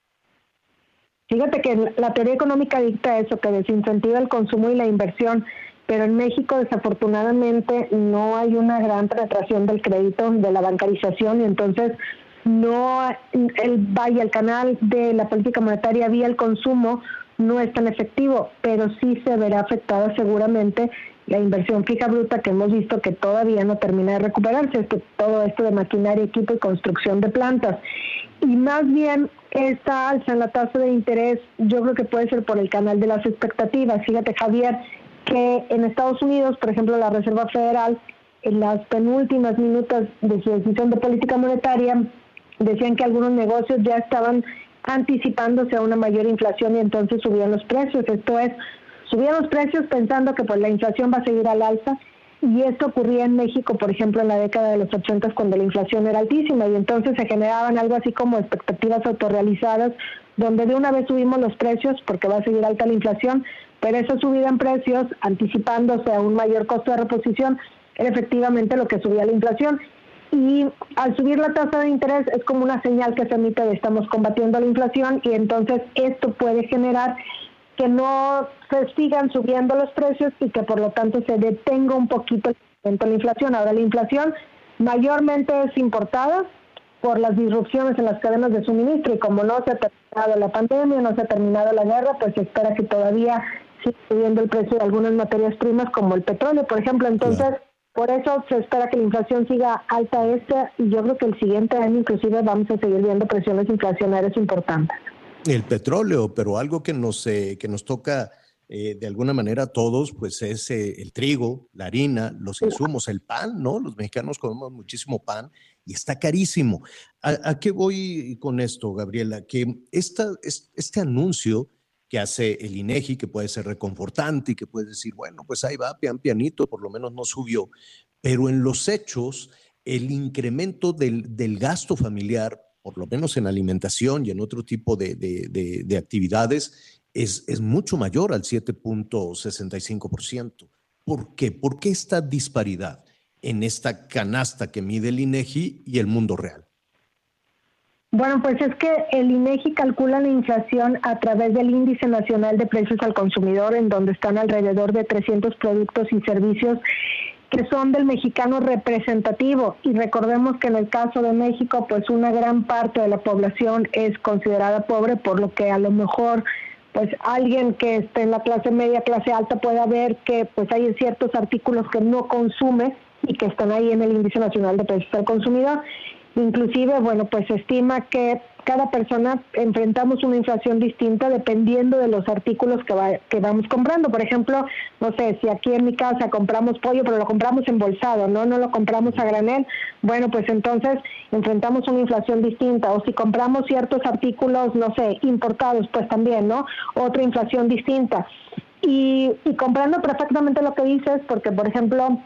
Fíjate que la teoría económica dicta eso, que desincentiva el consumo y la inversión, pero en México desafortunadamente no hay una gran penetración del crédito, de la bancarización, y entonces no el vaya el canal de la política monetaria vía el consumo no es tan efectivo, pero sí se verá afectada seguramente la inversión fija bruta que hemos visto que todavía no termina de recuperarse, es que todo esto de maquinaria, equipo y construcción de plantas. Y más bien esta alza en la tasa de interés yo creo que puede ser por el canal de las expectativas. Fíjate Javier que en Estados Unidos, por ejemplo, la Reserva Federal en las penúltimas minutos de su decisión de política monetaria decían que algunos negocios ya estaban anticipándose a una mayor inflación y entonces subían los precios. Esto es, subían los precios pensando que pues la inflación va a seguir al alza y esto ocurría en México, por ejemplo, en la década de los 80 cuando la inflación era altísima y entonces se generaban algo así como expectativas autorrealizadas donde de una vez subimos los precios porque va a seguir alta la inflación, pero esa subida en precios, anticipándose a un mayor costo de reposición, era efectivamente lo que subía la inflación. Y al subir la tasa de interés es como una señal que se emite de estamos combatiendo la inflación y entonces esto puede generar que no se sigan subiendo los precios y que por lo tanto se detenga un poquito el la inflación. Ahora la inflación mayormente es importada por las disrupciones en las cadenas de suministro y como no se ha terminado la pandemia, no se ha terminado la guerra, pues se espera que todavía siga subiendo el precio de algunas materias primas como el petróleo, por ejemplo. Entonces, por eso se espera que la inflación siga alta este y yo creo que el siguiente año inclusive vamos a seguir viendo presiones inflacionarias importantes. El petróleo, pero algo que nos, eh, que nos toca eh, de alguna manera a todos, pues es eh, el trigo, la harina, los insumos, el pan, ¿no? Los mexicanos comemos muchísimo pan y está carísimo. ¿A, qué voy con esto, Gabriela? Que esta, este anuncio que hace el INEGI, que puede ser reconfortante y que puede decir, bueno, pues ahí va, pian pianito, por lo menos no subió, pero en los hechos, el incremento del, del gasto familiar, por lo menos en alimentación y en otro tipo de, de, de, actividades, es, es, mucho mayor al 7.65%. ¿Por qué? ¿Por qué esta disparidad en esta canasta que mide el INEGI y el mundo real? Bueno, pues es que el INEGI calcula la inflación a través del Índice Nacional de Precios al Consumidor, en donde están alrededor de 300 productos y servicios que son del mexicano representativo. Y recordemos que en el caso de México, pues una gran parte de la población es considerada pobre, por lo que a lo mejor pues alguien que esté en la clase media, clase alta puede ver que pues hay ciertos artículos que no consume y que están ahí en el Índice Nacional de Precios al Consumidor Inclusive, bueno, pues se estima que cada persona enfrentamos una inflación distinta dependiendo de los artículos que, va, que vamos comprando. Por ejemplo, no sé, si aquí en mi casa compramos pollo, pero lo compramos embolsado, ¿no? No lo compramos a granel, bueno, pues entonces enfrentamos una inflación distinta. O si compramos ciertos artículos, no sé, importados, pues también, ¿no? Otra inflación distinta. Y, y comprando perfectamente lo que dices, porque, por ejemplo,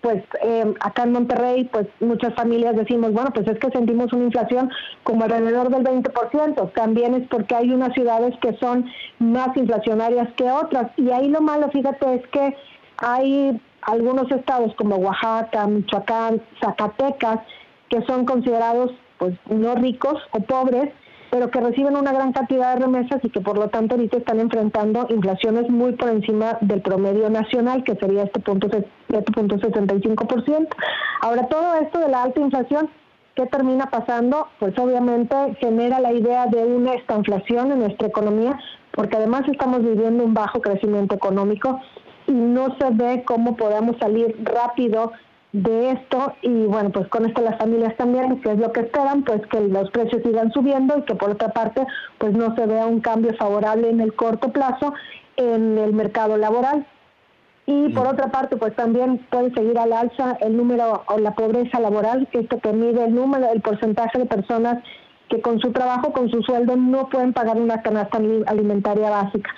pues eh, acá en Monterrey, pues muchas familias decimos, bueno, pues es que sentimos una inflación como alrededor del 20%. También es porque hay unas ciudades que son más inflacionarias que otras. Y ahí lo malo, fíjate, es que hay algunos estados como Oaxaca, Michoacán, Zacatecas, que son considerados pues no ricos o pobres, pero que reciben una gran cantidad de remesas y que por lo tanto ahorita están enfrentando inflaciones muy por encima del promedio nacional, que sería este punto, este punto 75%. Ahora, todo esto de la alta inflación, ¿qué termina pasando? Pues obviamente genera la idea de una estanflación en nuestra economía, porque además estamos viviendo un bajo crecimiento económico y no se ve cómo podamos salir rápido de esto y bueno, pues con esto las familias también, que es lo que esperan, pues que los precios sigan subiendo y que por otra parte pues no se vea un cambio favorable en el corto plazo en el mercado laboral. Y por otra parte, pues también puede seguir al alza el número o la pobreza laboral, esto que mide el número, el porcentaje de personas que con su trabajo, con su sueldo, no pueden pagar una canasta alimentaria básica.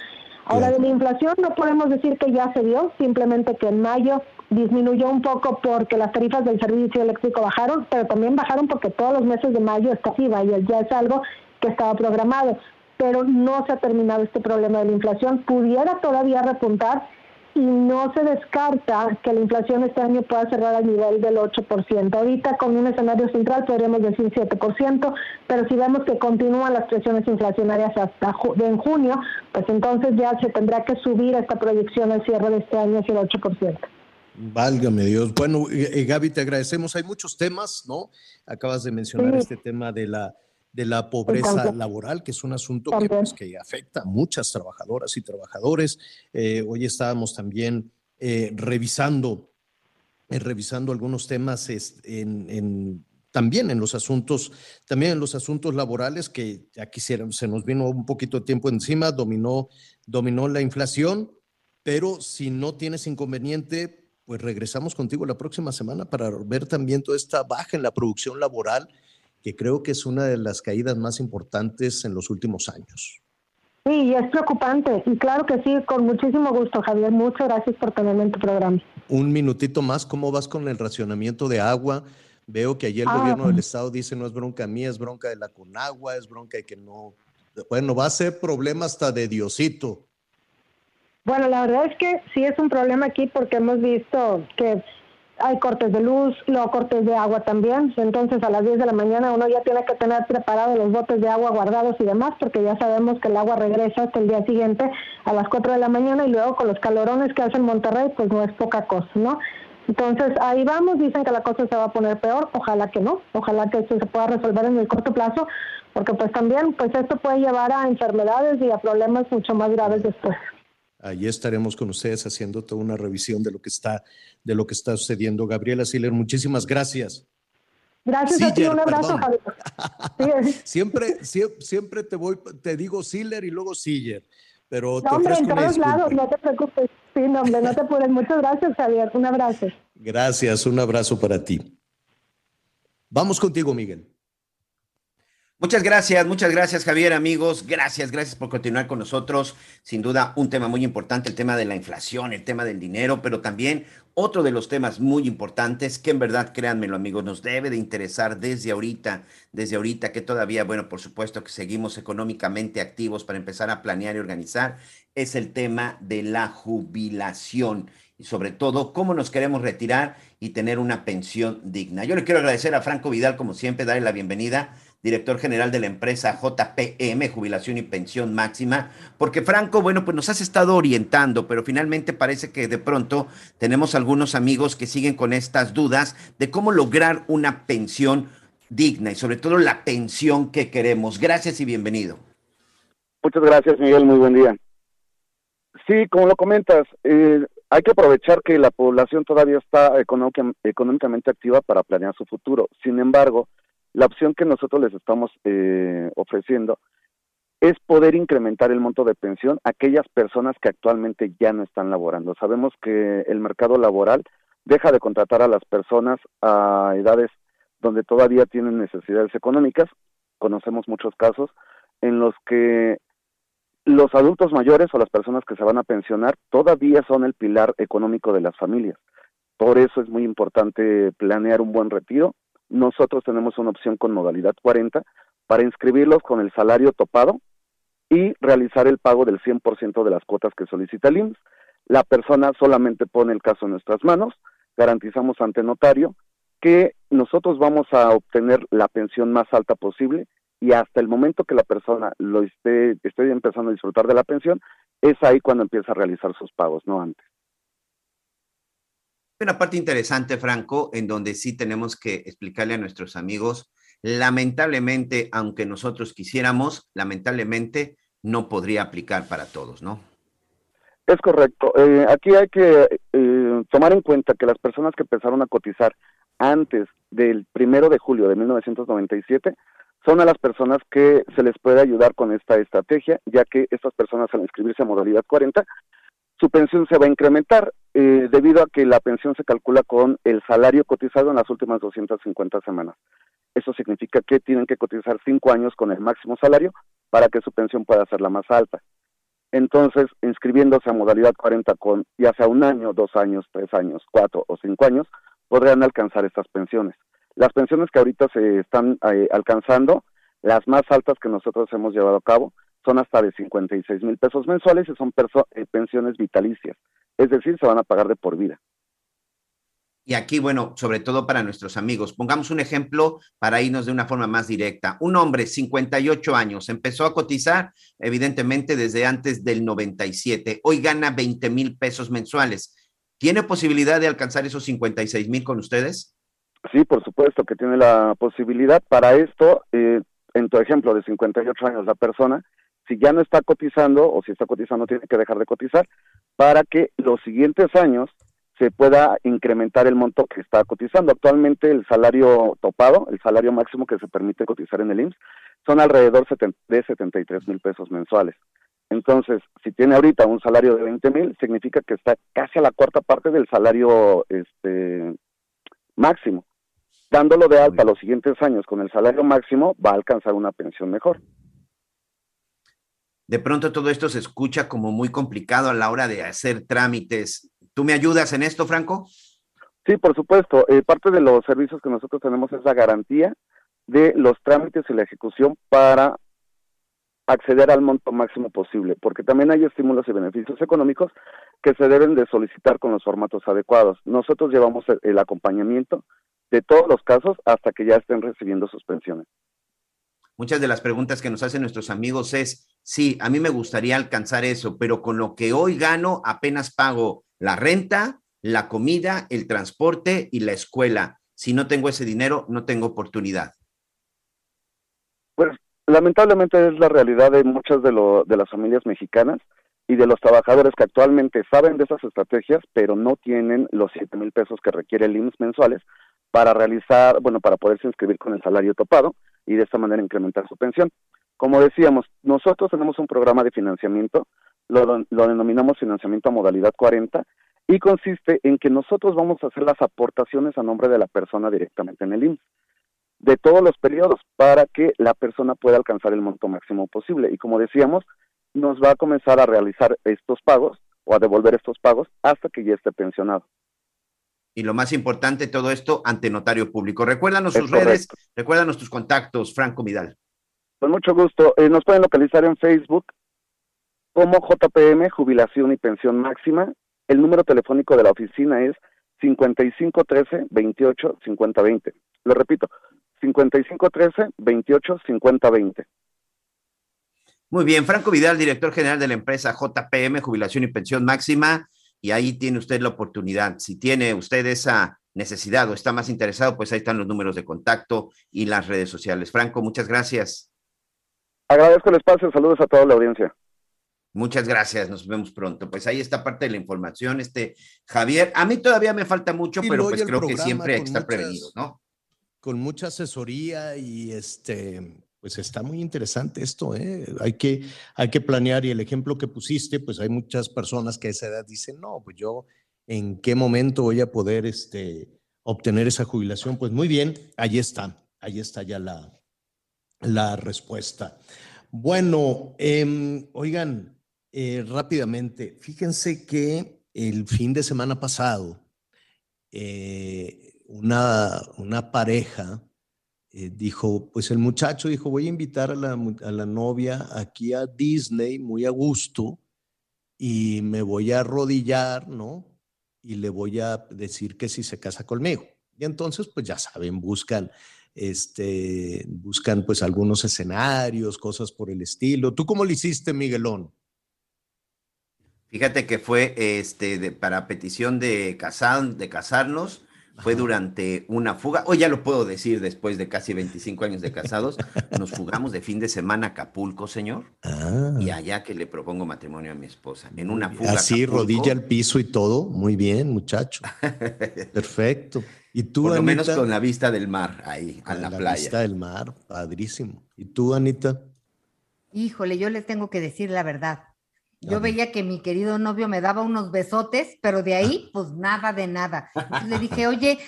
Ahora, de la inflación no podemos decir que ya se dio, simplemente que en mayo disminuyó un poco porque las tarifas del servicio eléctrico bajaron, pero también bajaron porque todos los meses de mayo está así, y ya es algo que estaba programado. Pero no se ha terminado este problema de la inflación. Pudiera todavía repuntar y no se descarta que la inflación este año pueda cerrar al nivel del 8%. Ahorita con un escenario central podríamos decir 7%, pero si vemos que continúan las presiones inflacionarias hasta en junio, pues entonces ya se tendrá que subir esta proyección al cierre de este año hacia el 8%. Válgame Dios. Bueno, eh, Gaby, te agradecemos. Hay muchos temas, ¿no? Acabas de mencionar este tema de la de la pobreza laboral, que es un asunto que, pues, que, afecta a muchas trabajadoras y trabajadores. Eh, hoy estábamos también eh, revisando, eh, revisando algunos temas en, también en los asuntos, también en los asuntos laborales que ya quisieron, se nos vino un poquito de tiempo encima, dominó, dominó la inflación, pero si no tienes inconveniente, pues regresamos contigo la próxima semana para ver también toda esta baja en la producción laboral que creo que es una de las caídas más importantes en los últimos años. Sí, es preocupante. Y claro que sí, con muchísimo gusto, Javier. Muchas gracias por tenerme en tu programa. Un minutito más, ¿cómo vas con el racionamiento de agua? Veo que allí el Ah. gobierno del estado dice no es bronca mía, es bronca de la Conagua, es bronca de que no... Bueno, va a ser problema hasta de Diosito. Bueno, la verdad es que sí es un problema aquí porque hemos visto que hay cortes de luz, luego cortes de agua también. Entonces a las 10 de la mañana uno ya tiene que tener preparados los botes de agua guardados y demás porque ya sabemos que el agua regresa hasta el día siguiente a las 4 de la mañana y luego con los calorones que hace en Monterrey pues no es poca cosa, ¿no? Entonces ahí vamos, dicen que la cosa se va a poner peor, ojalá que no, ojalá que esto se pueda resolver en el corto plazo, porque pues también pues esto puede llevar a enfermedades y a problemas mucho más graves después. Allí estaremos con ustedes haciendo toda una revisión de lo que está, de lo que está sucediendo. Gabriela Siller, muchísimas gracias. Gracias a ti, un abrazo. Javier. (laughs) Sí, Siempre, siempre, siempre te voy, te digo Siller y luego Siller, pero te No, hombre, en todos lados, no te preocupes. Sí, no, hombre, no te apures. Muchas gracias, Javier. Un abrazo. Gracias, un abrazo para ti. Vamos contigo, Miguel. Muchas gracias, muchas gracias Javier, amigos. Gracias, gracias por continuar con nosotros. Sin duda, un tema muy importante, el tema de la inflación, el tema del dinero, pero también otro de los temas muy importantes que en verdad, créanmelo amigos, nos debe de interesar desde ahorita, desde ahorita que todavía, bueno, por supuesto que seguimos económicamente activos para empezar a planear y organizar, es el tema de la jubilación y sobre todo cómo nos queremos retirar y tener una pensión digna. Yo le quiero agradecer a Franco Vidal, como siempre, darle la bienvenida director general de la empresa JPM, Jubilación y Pensión Máxima, porque Franco, bueno, pues nos has estado orientando, pero finalmente parece que de pronto tenemos algunos amigos que siguen con estas dudas de cómo lograr una pensión digna y sobre todo la pensión que queremos. Gracias y bienvenido. Muchas gracias, Miguel. Muy buen día. Sí, como lo comentas, eh, hay que aprovechar que la población todavía está económica- económicamente activa para planear su futuro. Sin embargo, la opción que nosotros les estamos eh, ofreciendo es poder incrementar el monto de pensión a aquellas personas que actualmente ya no están laborando. Sabemos que el mercado laboral deja de contratar a las personas a edades donde todavía tienen necesidades económicas. Conocemos muchos casos en los que los adultos mayores o las personas que se van a pensionar todavía son el pilar económico de las familias. Por eso es muy importante planear un buen retiro. Nosotros tenemos una opción con modalidad 40 para inscribirlos con el salario topado y realizar el pago del 100% de las cuotas que solicita el IMSS. La persona solamente pone el caso en nuestras manos, garantizamos ante notario que nosotros vamos a obtener la pensión más alta posible y hasta el momento que la persona lo esté, esté empezando a disfrutar de la pensión, es ahí cuando empieza a realizar sus pagos, no antes. Una parte interesante, Franco, en donde sí tenemos que explicarle a nuestros amigos, lamentablemente, aunque nosotros quisiéramos, lamentablemente no podría aplicar para todos, ¿no? Es correcto. Eh, aquí hay que eh, tomar en cuenta que las personas que empezaron a cotizar antes del primero de julio de 1997 son a las personas que se les puede ayudar con esta estrategia, ya que estas personas al inscribirse a modalidad 40, su pensión se va a incrementar eh, debido a que la pensión se calcula con el salario cotizado en las últimas 250 semanas. Eso significa que tienen que cotizar cinco años con el máximo salario para que su pensión pueda ser la más alta. Entonces, inscribiéndose a modalidad 40 con ya sea un año, dos años, tres años, cuatro o cinco años, podrían alcanzar estas pensiones. Las pensiones que ahorita se están eh, alcanzando, las más altas que nosotros hemos llevado a cabo, son hasta de 56 mil pesos mensuales y son eh, pensiones vitalicias. Es decir, se van a pagar de por vida. Y aquí, bueno, sobre todo para nuestros amigos, pongamos un ejemplo para irnos de una forma más directa. Un hombre, 58 años, empezó a cotizar, evidentemente, desde antes del 97. Hoy gana 20 mil pesos mensuales. ¿Tiene posibilidad de alcanzar esos 56 mil con ustedes? Sí, por supuesto que tiene la posibilidad. Para esto, eh, en tu ejemplo de 58 años, la persona, si ya no está cotizando o si está cotizando, tiene que dejar de cotizar para que los siguientes años se pueda incrementar el monto que está cotizando. Actualmente el salario topado, el salario máximo que se permite cotizar en el IMSS, son alrededor de 73 mil pesos mensuales. Entonces, si tiene ahorita un salario de 20 mil, significa que está casi a la cuarta parte del salario este máximo. dándolo de alta los siguientes años con el salario máximo, va a alcanzar una pensión mejor. De pronto todo esto se escucha como muy complicado a la hora de hacer trámites. ¿Tú me ayudas en esto, Franco? Sí, por supuesto. Eh, parte de los servicios que nosotros tenemos es la garantía de los trámites y la ejecución para acceder al monto máximo posible, porque también hay estímulos y beneficios económicos que se deben de solicitar con los formatos adecuados. Nosotros llevamos el, acompañamiento de todos los casos hasta que ya estén recibiendo sus pensiones. Muchas de las preguntas que nos hacen nuestros amigos es, sí, a mí me gustaría alcanzar eso, pero con lo que hoy gano apenas pago la renta, la comida, el transporte y la escuela. Si no tengo ese dinero, no tengo oportunidad. Pues lamentablemente es la realidad de muchas de, de las familias mexicanas y de los trabajadores que actualmente saben de esas estrategias, pero no tienen los 7 mil pesos que requiere el IMSS mensuales para realizar, bueno, para poderse inscribir con el salario topado y de esta manera incrementar su pensión. Como decíamos, nosotros tenemos un programa de financiamiento, lo, lo denominamos financiamiento a modalidad 40, y consiste en que nosotros vamos a hacer las aportaciones a nombre de la persona directamente en el IMSS de todos los periodos para que la persona pueda alcanzar el monto máximo posible. Y como decíamos, nos va a comenzar a realizar estos pagos o a devolver estos pagos hasta que ya esté pensionado. Y lo más importante, todo esto ante notario público. Recuérdanos sus redes, recuérdanos tus contactos, Franco Vidal. Con mucho gusto. Eh, nos pueden localizar en Facebook como JPM, Jubilación y Pensión Máxima. El número telefónico de la oficina es 5513 28 50 20. Lo repito, 5513 28 50 20. Muy bien, Franco Vidal, director general de la empresa JPM, Jubilación y Pensión Máxima, y ahí tiene usted la oportunidad. Si tiene usted esa necesidad o está más interesado, pues ahí están los números de contacto y las redes sociales. Franco, muchas gracias. Agradezco el espacio, saludos a toda la audiencia. Muchas gracias, nos vemos pronto. Pues ahí está parte de la información, este Javier. A mí todavía me falta mucho, pero pues creo que siempre hay que estar prevenido, ¿no? con mucha asesoría y este, pues está muy interesante esto, ¿eh? Hay que, hay que planear y el ejemplo que pusiste, pues hay muchas personas que a esa edad dicen, no, pues yo, ¿en qué momento voy a poder este, obtener esa jubilación? Pues muy bien, ahí está, ahí está ya la, la respuesta. Bueno, em, oigan, eh, rápidamente, fíjense que el fin de semana pasado, eh, una, una pareja eh, dijo, pues el muchacho dijo, voy a invitar a la, a la novia aquí a Disney muy a gusto y me voy a arrodillar, ¿no? Y le voy a decir que si se casa conmigo. Y entonces, pues ya saben, buscan, este, buscan pues algunos escenarios, cosas por el estilo. ¿Tú cómo lo hiciste, Miguelón? Fíjate que fue este, para petición de, casar, de casarnos, fue durante una fuga, hoy ya lo puedo decir después de casi 25 años de casados, nos fugamos de fin de semana a Acapulco, señor, y ah. allá que le propongo matrimonio a mi esposa, en una fuga. Así, rodilla al piso y todo, muy bien, muchacho. (laughs) Perfecto. ¿Y tú, Por lo menos con la vista del mar ahí, a la, playa. La vista del mar, padrísimo. ¿Y tú, Anita? Híjole, yo le tengo que decir la verdad. Yo veía que mi querido novio me daba unos besotes, pero de ahí, pues nada de nada. Entonces le dije, oye,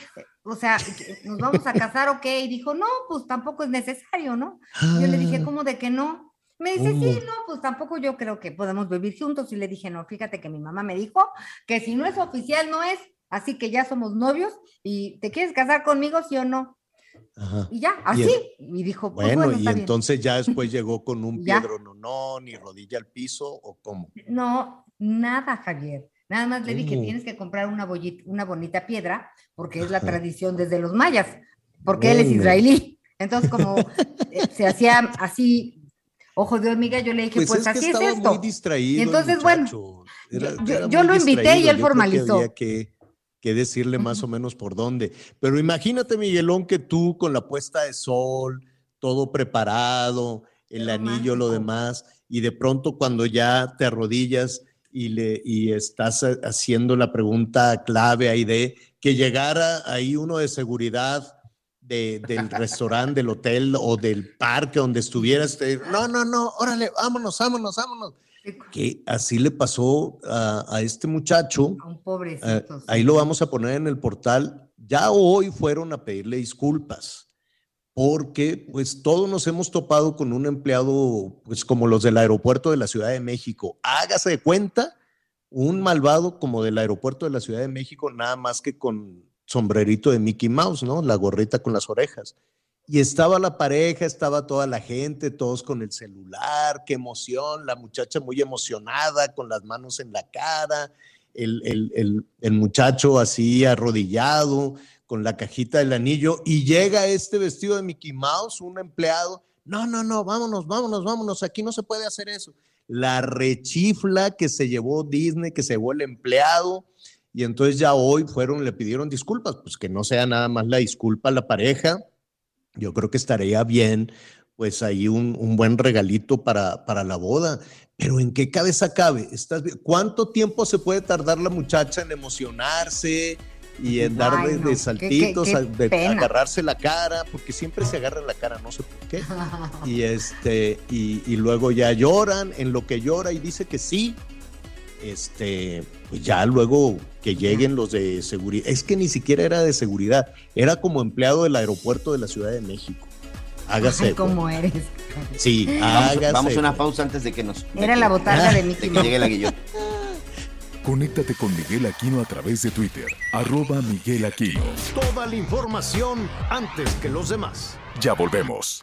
o sea, ¿nos vamos a casar o qué? Y dijo, no, pues tampoco es necesario, ¿no? Yo le dije, ah. ¿cómo de que no? Me dice, sí, no, pues tampoco yo creo que podemos vivir juntos. Y le dije, no, fíjate que mi mamá me dijo que si no es oficial, no es. Así que ya somos novios y ¿te quieres casar conmigo, sí o no? Y ya, así. Y, dijo, pues, bueno, y entonces ya (laughs) después llegó con un piedro no, no, ni rodilla al piso o cómo. No, nada, Javier. Nada más le dije, tienes que comprar una, una bonita piedra, porque es la tradición desde los mayas, porque él es israelí. Entonces, como eh, se hacía así, ojo de hormiga, yo le dije, pues, pues así es esto. Muy distraído y entonces, bueno, yo, lo invité y él formalizó. Que que decirle más o menos por dónde. Pero imagínate, Miguelón, que tú con la puesta de sol, todo preparado, el anillo, lo demás, y de pronto cuando ya te arrodillas y, le, y estás haciendo la pregunta clave ahí de que llegara ahí uno de seguridad del restaurante, del hotel o del parque donde estuvieras, no, no, no, órale, vámonos, vámonos, vámonos que así le pasó a, este muchacho. A un pobre. Eh, ahí lo vamos a poner en el portal Ya hoy fueron a pedirle disculpas porque pues todos nos hemos topado con un empleado pues como los del aeropuerto de la Ciudad de México. Hágase de cuenta un malvado como del aeropuerto de la Ciudad de México, nada más que con sombrerito de Mickey Mouse, ¿no? La gorrita con las orejas. Y estaba la pareja, estaba toda la gente, todos con el celular, qué emoción, la muchacha muy emocionada, con las manos en la cara, el, el, el muchacho así arrodillado, con la cajita del anillo, y llega este vestido de Mickey Mouse, un empleado, no, no, no, vámonos, vámonos, vámonos, aquí no se puede hacer eso la rechifla que se llevó Disney, que se llevó el empleado, y entonces ya hoy fueron, le pidieron disculpas, pues que no sea nada más la disculpa a la pareja, yo creo que estaría bien, pues ahí un, un buen regalito para, para la boda. Pero ¿en qué cabeza cabe? ¿Estás, ¿Cuánto tiempo se puede tardar la muchacha en emocionarse, y en dar de, saltitos, de agarrarse la cara, porque siempre se agarra la cara, no sé por qué. (laughs) Y este, y, luego ya lloran, en lo que llora y dice que sí, este, pues ya luego que lleguen los de seguridad, es que ni siquiera era de seguridad, era como empleado del aeropuerto de la Ciudad de México. Hágase. ¿Cómo eres? Sí, (laughs) hágase. Vamos a una pausa antes de que nos. Era la botarga (laughs) de. De que llegue la. Conéctate con Miguel Aquino a través de Twitter, arroba Miguel Aquino. Toda la información antes que los demás. Ya volvemos.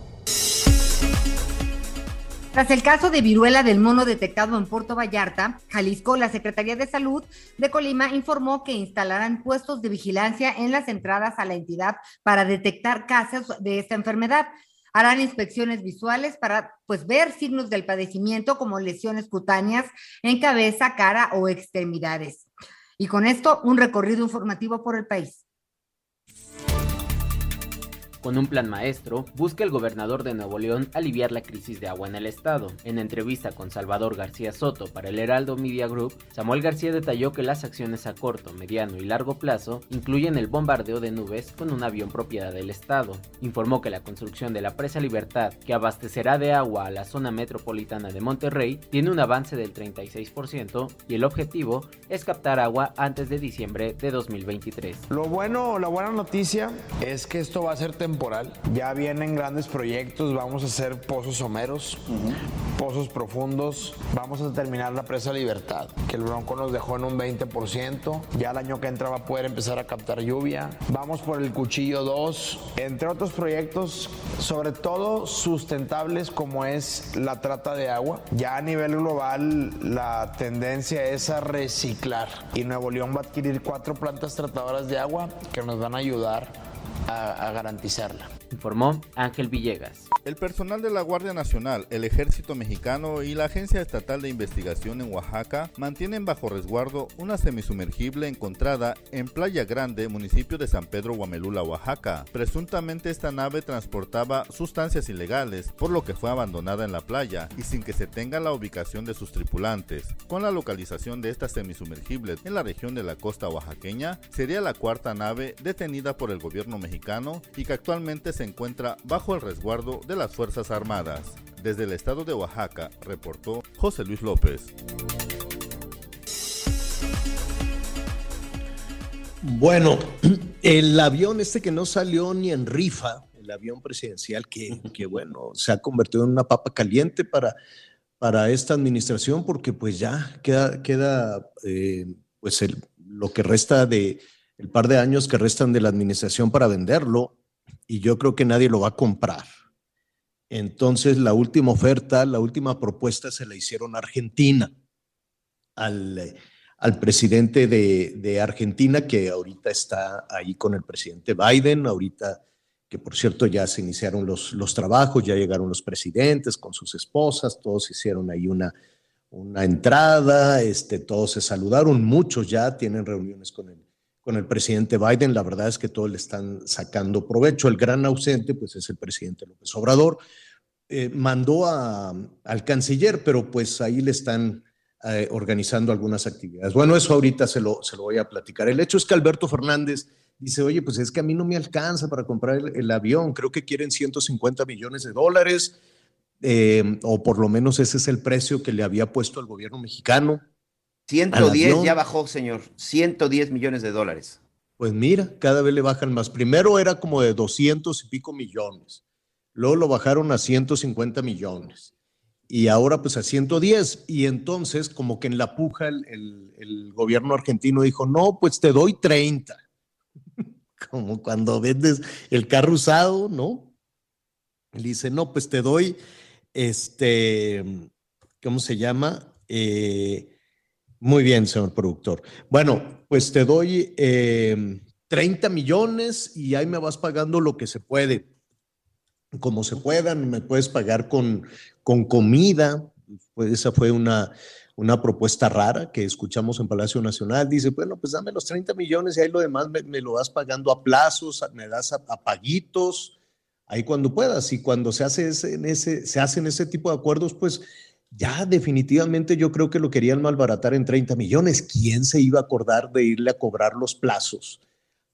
Tras el caso de viruela del mono detectado en Puerto Vallarta, Jalisco, la Secretaría de Salud de Colima informó que instalarán puestos de vigilancia en las entradas a la entidad para detectar casos de esta enfermedad. Harán inspecciones visuales para pues ver signos del padecimiento como lesiones cutáneas en cabeza, cara o extremidades. Y con esto un recorrido informativo por el país. Con un plan maestro, busca el gobernador de Nuevo León aliviar la crisis de agua en el estado. En entrevista con Salvador García Soto para el Heraldo Media Group, Samuel García detalló que las acciones a corto, mediano y largo plazo incluyen el bombardeo de nubes con un avión propiedad del estado. Informó que la construcción de la presa Libertad, que abastecerá de agua a la zona metropolitana de Monterrey, tiene un avance del 36% y el objetivo es captar agua antes de diciembre de 2023. Lo bueno, la buena noticia es que esto va a ser temporal. Ya vienen grandes proyectos, vamos a hacer pozos someros, pozos profundos, vamos a terminar la presa Libertad, que el Bronco nos dejó en un 20%, ya el año que entra va a poder empezar a captar lluvia. Vamos por el Cuchillo 2, entre otros proyectos, sobre todo sustentables como es la trata de agua. Ya a nivel global la tendencia es a reciclar y Nuevo León va a adquirir cuatro plantas tratadoras de agua que nos van a ayudar a, garantizarla. Informó Ángel Villegas. El personal de la Guardia Nacional, el Ejército Mexicano y la Agencia Estatal de Investigación en Oaxaca mantienen bajo resguardo una semisumergible encontrada en Playa Grande, municipio de San Pedro Guamelula, Oaxaca. Presuntamente esta nave transportaba sustancias ilegales, por lo que fue abandonada en la playa y sin que se tenga la ubicación de sus tripulantes. Con la localización de esta semisumergible en la región de la costa oaxaqueña, sería la cuarta nave detenida por el gobierno mexicano y que actualmente se encuentra bajo el resguardo de las Fuerzas Armadas. Desde el estado de Oaxaca, reportó José Luis López. Bueno, (clears throat) el avión este que no salió ni en rifa, el avión presidencial que, que bueno, se ha convertido en una papa caliente para para esta administración porque pues ya queda, queda eh, pues lo que resta de el par de años que restan de la administración para venderlo y yo creo que nadie lo va a comprar. Entonces la última oferta, la última propuesta se la hicieron a Argentina, al, al presidente de, de Argentina que ahorita está ahí con el presidente Biden, ahorita que por cierto ya se iniciaron los, los trabajos, ya llegaron los presidentes con sus esposas, todos hicieron ahí una, una entrada, este, todos se saludaron, muchos ya tienen reuniones con el, con el presidente Biden, la verdad es que todos le están sacando provecho, el gran ausente pues es el presidente López Obrador, eh, mandó a, al canciller, pero pues ahí le están eh, organizando algunas actividades. Bueno, eso ahorita se lo, se lo voy a platicar. El hecho es que Alberto Fernández dice, oye, pues es que a mí no me alcanza para comprar el, avión, creo que quieren 150 millones de dólares, eh, o por lo menos ese es el precio que le había puesto el gobierno mexicano. 110 ya bajó, señor, 110 millones de dólares. Pues mira, cada vez le bajan más. Primero era como de 200 y pico millones, luego lo bajaron a 150 millones y ahora pues a 110. Y entonces como que en la puja el, el gobierno argentino dijo, no, pues te doy 30 (laughs) como cuando vendes el carro usado, ¿no? Le dice, no, pues te doy, este, ¿cómo se llama? Eh, muy bien, señor productor. Bueno, pues te doy 30 eh, millones y ahí me vas pagando lo que se puede. Como se puedan, me puedes pagar con, con comida. Pues esa fue una, una propuesta rara que escuchamos en Palacio Nacional. Dice, bueno, pues dame los 30 millones y ahí lo demás me, lo vas pagando a plazos, me das a, paguitos, ahí cuando puedas. Y cuando se, hace ese, ese, se hacen ese tipo de acuerdos, pues ya definitivamente yo creo que lo querían malbaratar en 30 millones. ¿Quién se iba a acordar de irle a cobrar los plazos?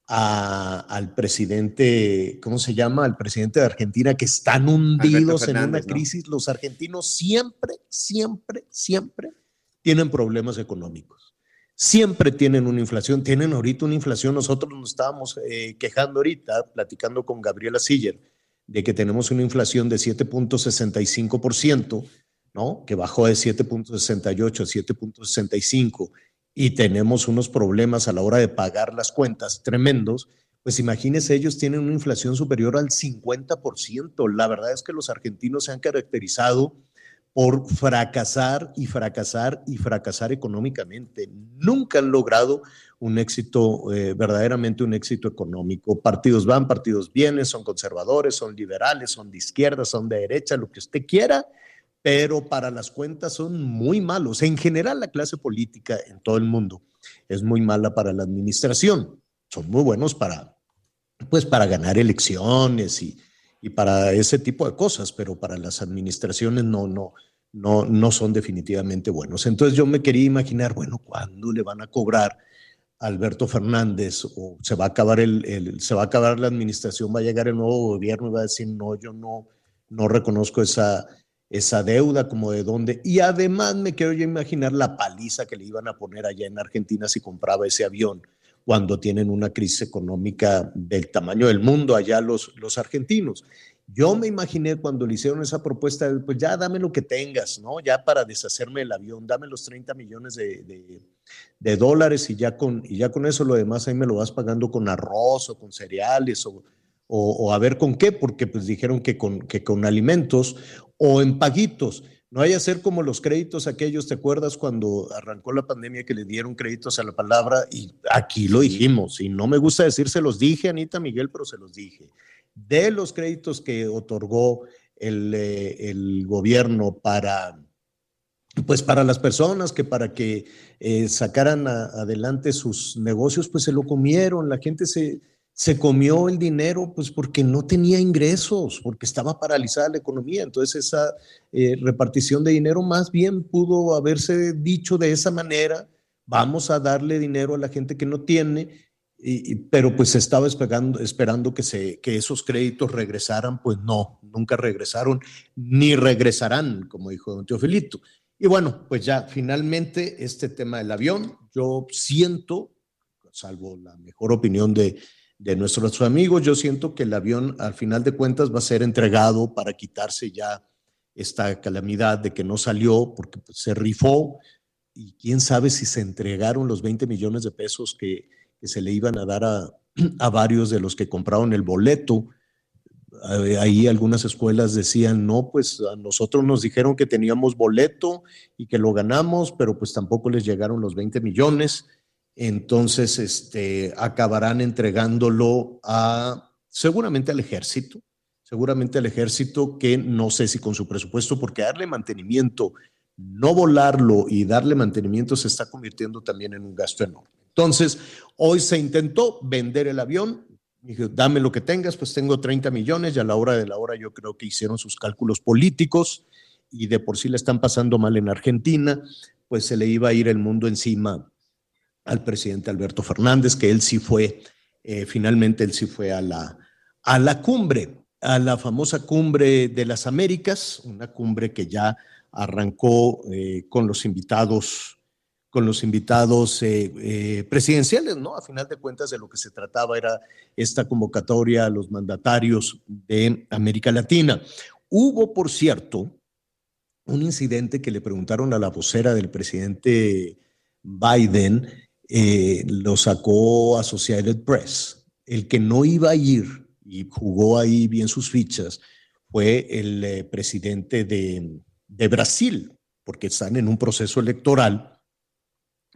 al presidente, ¿cómo se llama? Al presidente de Argentina, que están hundidos en una crisis. Los argentinos siempre, siempre, siempre tienen problemas económicos. Siempre tienen una inflación, tienen ahorita una inflación. Nosotros nos estábamos eh, quejando ahorita, platicando con Gabriela Siller, de que tenemos una inflación de 7.65%, Que bajó de 7.68 a 7.65 y tenemos unos problemas a la hora de pagar las cuentas tremendos, pues imagínense, ellos tienen una inflación superior al 50%. La verdad es que los argentinos se han caracterizado por fracasar y fracasar y fracasar económicamente. Nunca han logrado un éxito, eh, verdaderamente un éxito económico. Partidos van, partidos vienen, son conservadores, son liberales, son de izquierda, son de derecha, lo que usted quiera, pero para las cuentas son muy malos. En general, la clase política en todo el mundo es muy mala para la administración. Son muy buenos para, pues, para ganar elecciones y, y para ese tipo de cosas, pero para las administraciones no, no, no, no son definitivamente buenos. Entonces yo me quería imaginar, bueno, ¿cuándo le van a cobrar a Alberto Fernández o se va a acabar el, se va a acabar la administración, va a llegar el nuevo gobierno y va a decir, no, yo no, no reconozco esa, esa deuda, como de dónde. Y además me quiero yo imaginar la paliza que le iban a poner allá en Argentina si compraba ese avión cuando tienen una crisis económica del tamaño del mundo allá los, los argentinos. Yo me imaginé cuando le hicieron esa propuesta, pues ya dame lo que tengas, ¿no? Ya para deshacerme del avión, dame los 30 millones de, de, dólares y ya, con, y ya con eso lo demás ahí me lo vas pagando con arroz o con cereales o, o, a ver con qué, porque pues dijeron que con, que con alimentos o en paguitos. No hay a ser como los créditos aquellos, ¿te acuerdas cuando arrancó la pandemia que le dieron créditos a la palabra? Y aquí lo dijimos, y no me gusta decir, se los dije, Anita Miguel, pero se los dije de los créditos que otorgó el, eh, el gobierno para, pues para las personas que para que eh, sacaran adelante sus negocios, pues se lo comieron, la gente se, se comió el dinero pues porque no tenía ingresos, porque estaba paralizada la economía. Entonces esa eh, repartición de dinero más bien pudo haberse dicho de esa manera, vamos a darle dinero a la gente que no tiene pero pues estaba esperando, esperando que, se, que esos créditos regresaran, pues no, nunca regresaron, ni regresarán, como dijo don Teofilito. Y bueno, pues ya finalmente este tema del avión, yo siento, salvo la mejor opinión de, de nuestros amigos, yo siento que el avión al final de cuentas va a ser entregado para quitarse ya esta calamidad de que no salió porque pues, se rifó y quién sabe si se entregaron los 20 millones de pesos que, que se le iban a dar a, (clears throat) a varios de los que compraron el boleto. Eh, ahí algunas escuelas decían, no, pues a nosotros nos dijeron que teníamos boleto y que lo ganamos, pero pues tampoco les llegaron los 20 millones. Entonces, este, acabarán entregándolo a, seguramente al ejército, seguramente al ejército que no sé si con su presupuesto, porque darle mantenimiento, no volarlo y darle mantenimiento se está convirtiendo también en un gasto enorme. Entonces, hoy se intentó vender el avión, Dije, dame lo que tengas, pues tengo 30 millones y a la hora de la hora yo creo que hicieron sus cálculos políticos y de por sí le están pasando mal en Argentina, pues se le iba a ir el mundo encima al presidente Alberto Fernández, que él sí fue, eh, finalmente él sí fue a la, a la cumbre, a la famosa cumbre de las Américas, una cumbre que ya arrancó eh, con los invitados con los invitados eh, presidenciales, ¿no? A final de cuentas de lo que se trataba era esta convocatoria a los mandatarios de América Latina. Hubo, por cierto, un incidente que le preguntaron a la vocera del presidente Biden, eh, lo sacó Associated Press. El que no iba a ir y jugó ahí bien sus fichas fue el presidente de, de Brasil, porque están en un proceso electoral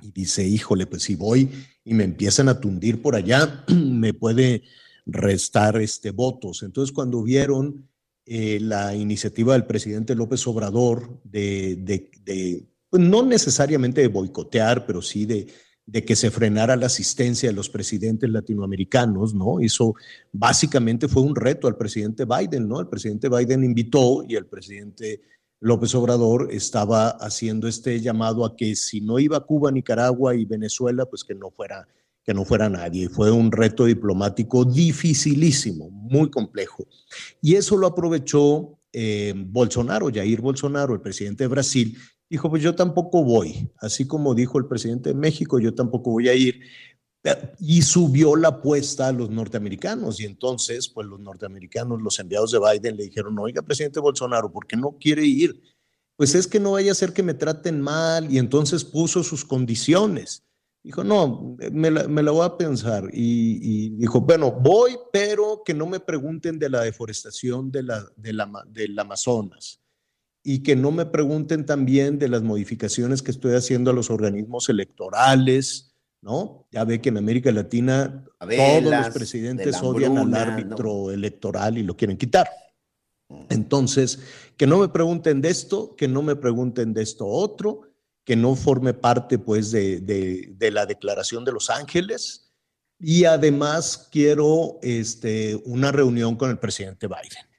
y dice, híjole, pues si voy y me empiezan a tundir por allá, (clears throat) me puede restar este, votos. Entonces, cuando vieron eh, la iniciativa del presidente López Obrador de, de, pues no necesariamente de boicotear, pero sí de, de que se frenara la asistencia de los presidentes latinoamericanos, ¿no? Eso básicamente fue un reto al presidente Biden, ¿no? El presidente Biden invitó y el presidente López Obrador estaba haciendo este llamado a que si no iba Cuba, Nicaragua y Venezuela, pues que no fuera, que no fuera nadie. Fue un reto diplomático dificilísimo, muy complejo. Y eso lo aprovechó eh, Bolsonaro, Jair Bolsonaro, el presidente de Brasil, dijo, pues yo tampoco voy, así como dijo el presidente de México, yo tampoco voy a ir, y subió la apuesta a los norteamericanos. Y entonces, pues los norteamericanos, los enviados de Biden le dijeron, oiga, presidente Bolsonaro, ¿por qué no quiere ir? Pues es que no vaya a ser que me traten mal. Y entonces puso sus condiciones. Dijo, no, me la, me la voy a pensar. Y, dijo, bueno, voy, pero que no me pregunten de la deforestación de la, de la, del Amazonas. Y que no me pregunten también de las modificaciones que estoy haciendo a los organismos electorales ¿no? Ya ve que en América Latina todos los presidentes odian al árbitro electoral y lo quieren quitar. Entonces, que no me pregunten de esto, que no me pregunten de esto otro, que no forme parte pues de, de, la Declaración de Los Ángeles y además quiero este, una reunión con el presidente Biden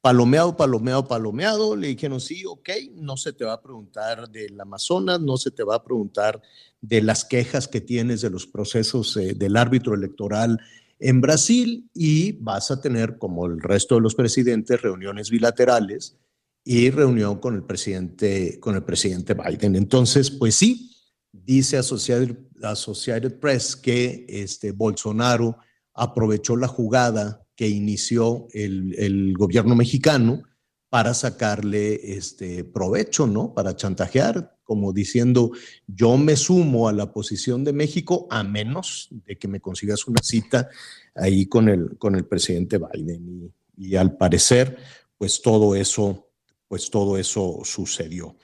palomeado, palomeado, palomeado. Le dijeron, sí, ok, no se te va a preguntar del Amazonas, no se te va a preguntar de las quejas que tienes de los procesos eh, del árbitro electoral en Brasil y vas a tener, como el resto de los presidentes, reuniones bilaterales y reunión con el presidente, con el presidente Biden. Entonces, pues sí, dice Associated, Associated Press que este Bolsonaro aprovechó la jugada que inició el, gobierno mexicano para sacarle este provecho, ¿no? Para chantajear, como diciendo, yo me sumo a la posición de México a menos de que me consigas una cita ahí con el, con el presidente Biden. Y, al parecer, pues todo eso, pues todo eso sucedió.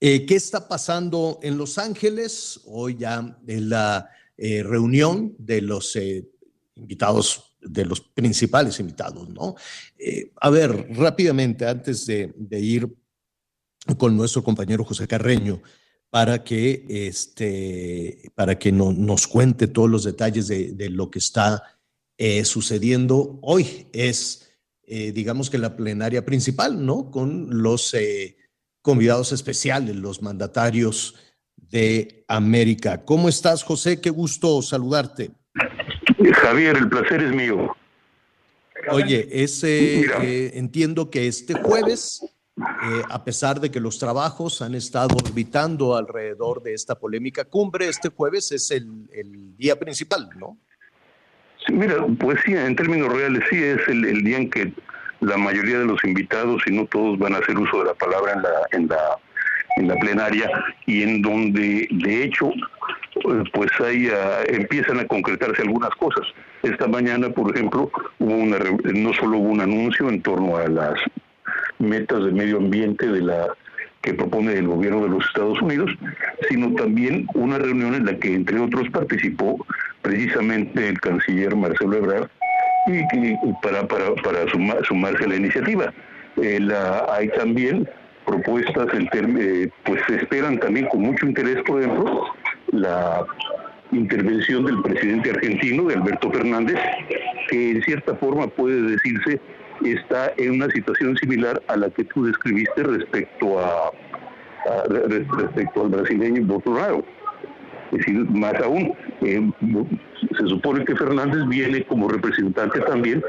Eh, ¿Qué está pasando en Los Ángeles? Hoy ya en la eh, reunión de los eh, invitados de los principales invitados, ¿no? Eh, a ver, rápidamente, antes de, ir con nuestro compañero José Carreño, para que, este, para que nos cuente todos los detalles de, lo que está eh, sucediendo hoy. Es, eh, digamos que la plenaria principal, ¿no? Con los convidados especiales, los mandatarios de América. ¿Cómo estás, José? Qué gusto saludarte. Javier, el placer es mío. Oye, ese, eh, entiendo que este jueves, eh, a pesar de que los trabajos han estado orbitando alrededor de esta polémica cumbre, este jueves es el, día principal, ¿no? Sí, mira, pues sí, en términos reales sí es el, día en que la mayoría de los invitados, y no todos, van a hacer uso de la palabra en la, en la, en la plenaria, y en donde, de hecho, pues ahí ah, empiezan a concretarse algunas cosas. Esta mañana, por ejemplo, hubo una, no solo hubo un anuncio en torno a las metas de medio ambiente de la que propone el gobierno de los Estados Unidos, sino también una reunión en la que, entre otros, participó precisamente el canciller Marcelo Ebrard y, para, para, para sumarse a la iniciativa. Eh, hay también propuestas, en eh, pues se esperan también con mucho interés, por ejemplo, la intervención del presidente argentino, de Alberto Fernández, que en cierta forma puede decirse está en una situación similar a la que tú describiste respecto a, respecto al brasileño Bolsonaro. Es decir, más aún, eh, se supone que Fernández viene como representante también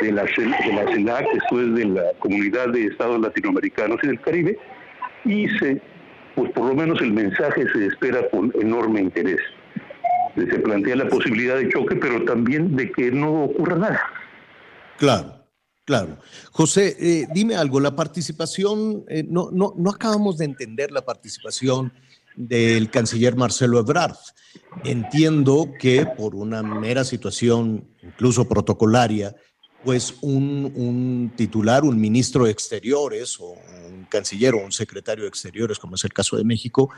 de la, de la CELAC, esto es de la Comunidad de Estados Latinoamericanos y del Caribe, y se, pues por lo menos el mensaje se espera con enorme interés. Se plantea la posibilidad de choque, pero también de que no ocurra nada. Claro. Claro. José, eh, dime algo, la participación, eh, no, no, no acabamos de entender la participación del canciller Marcelo Ebrard. Entiendo que por una mera situación, incluso protocolaria, pues un, un, titular, un ministro de Exteriores o un canciller o un secretario de Exteriores, como es el caso de México,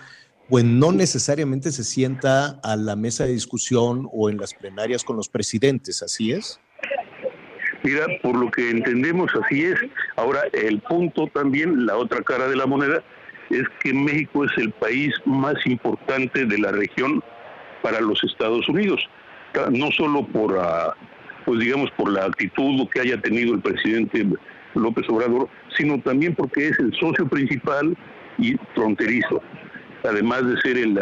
pues no necesariamente se sienta a la mesa de discusión o en las plenarias con los presidentes, ¿así es? Mira, por lo que entendemos así es. Ahora, el punto también, la otra cara de la moneda, es que México es el país más importante de la región para los Estados Unidos. No solo por, ah, pues digamos, por la actitud que haya tenido el presidente López Obrador, sino también porque es el socio principal y fronterizo. Además de ser el,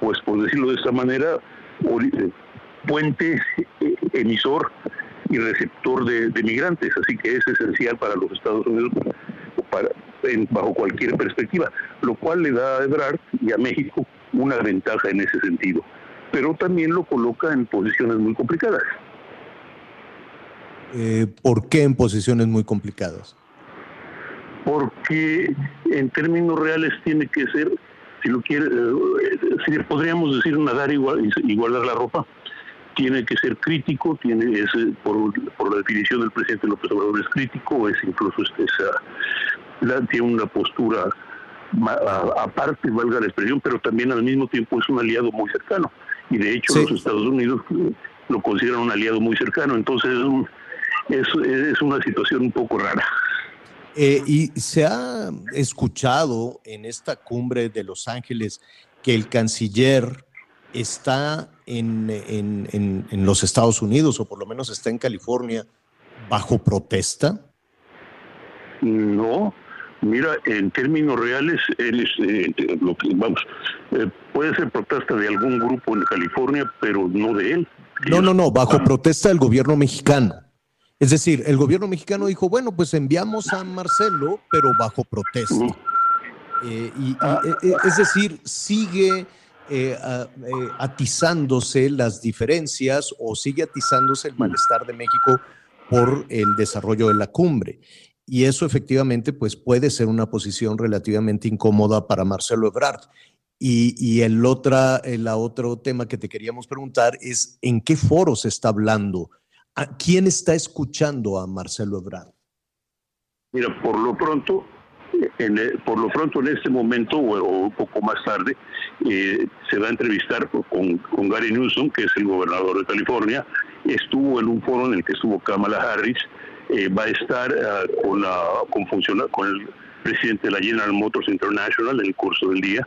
pues por decirlo de esta manera, eh, puente eh, emisor y receptor de, migrantes, así que es esencial para los Estados Unidos para, bajo cualquier perspectiva, lo cual le da a Ebrard y a México una ventaja en ese sentido, pero también lo coloca en posiciones muy complicadas. Eh, ¿Por qué en posiciones muy complicadas? Porque en términos reales tiene que ser, si lo quiere, eh, si podríamos decir nadar igual, igualar la ropa, tiene que ser crítico, tiene es, por, la definición del presidente López Obrador es crítico, es incluso esa, tiene una postura aparte, valga la expresión, pero también al mismo tiempo es un aliado muy cercano. Y de hecho los Estados Unidos lo consideran un aliado muy cercano, entonces es, es una situación un poco rara. Eh, y se ha escuchado en esta cumbre de Los Ángeles que el canciller está en, en, los Estados Unidos o por lo menos está en California bajo protesta? No, mira, en términos reales, él es, eh, lo que, vamos, eh, puede ser protesta de algún grupo en California, pero no de él. No, no, no, bajo protesta del gobierno mexicano. Es decir, el gobierno mexicano dijo, bueno, pues enviamos a Marcelo, pero bajo protesta. Eh, y, ah. es decir, sigue eh, eh, atizándose las diferencias o sigue atizándose el malestar de México por el desarrollo de la cumbre. Y eso efectivamente pues puede ser una posición relativamente incómoda para Marcelo Ebrard. Y, el, otra, el otro tema que te queríamos preguntar es en qué foro se está hablando. ¿A ¿Quién está escuchando a Marcelo Ebrard? Mira, por lo pronto, en, por lo pronto en este momento o, un poco más tarde eh, se va a entrevistar con, Gary Newsom, que es el gobernador de California. Estuvo en un foro en el que estuvo Kamala Harris. Eh, va a estar ah, con, la, con, con el presidente de la General Motors International en el curso del día.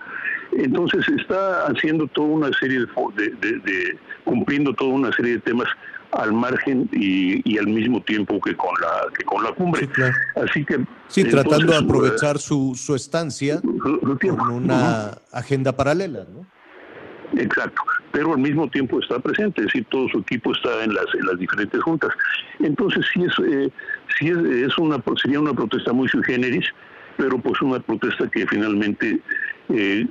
Entonces está haciendo toda una serie de, de, de cumpliendo toda una serie de temas al margen y, al mismo tiempo que con la que con la cumbre. Así que sí, tratando de aprovechar su, su estancia con una agenda paralela, ¿no? Exacto, pero al mismo tiempo está presente, es decir, todo su equipo está en las, en las diferentes juntas. Entonces sí es, eh, sí es, es, una sería una protesta muy sui generis, pero pues una protesta que finalmente eh,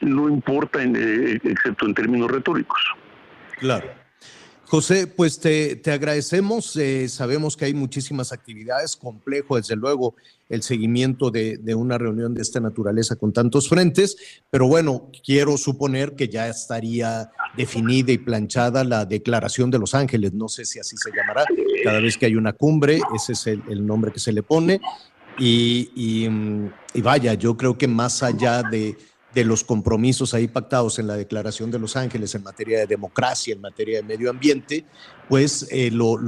no importa, en, eh, excepto en términos retóricos. Claro. José, pues te, agradecemos. Eh, sabemos que hay muchísimas actividades, complejo desde luego el seguimiento de, una reunión de esta naturaleza con tantos frentes, pero bueno, quiero suponer que ya estaría definida y planchada la Declaración de Los Ángeles, no sé si así se llamará, cada vez que hay una cumbre, ese es el, nombre que se le pone, y vaya, yo creo que más allá de de los compromisos ahí pactados en la Declaración de Los Ángeles en materia de democracia, en materia de medio ambiente, pues eh, lo,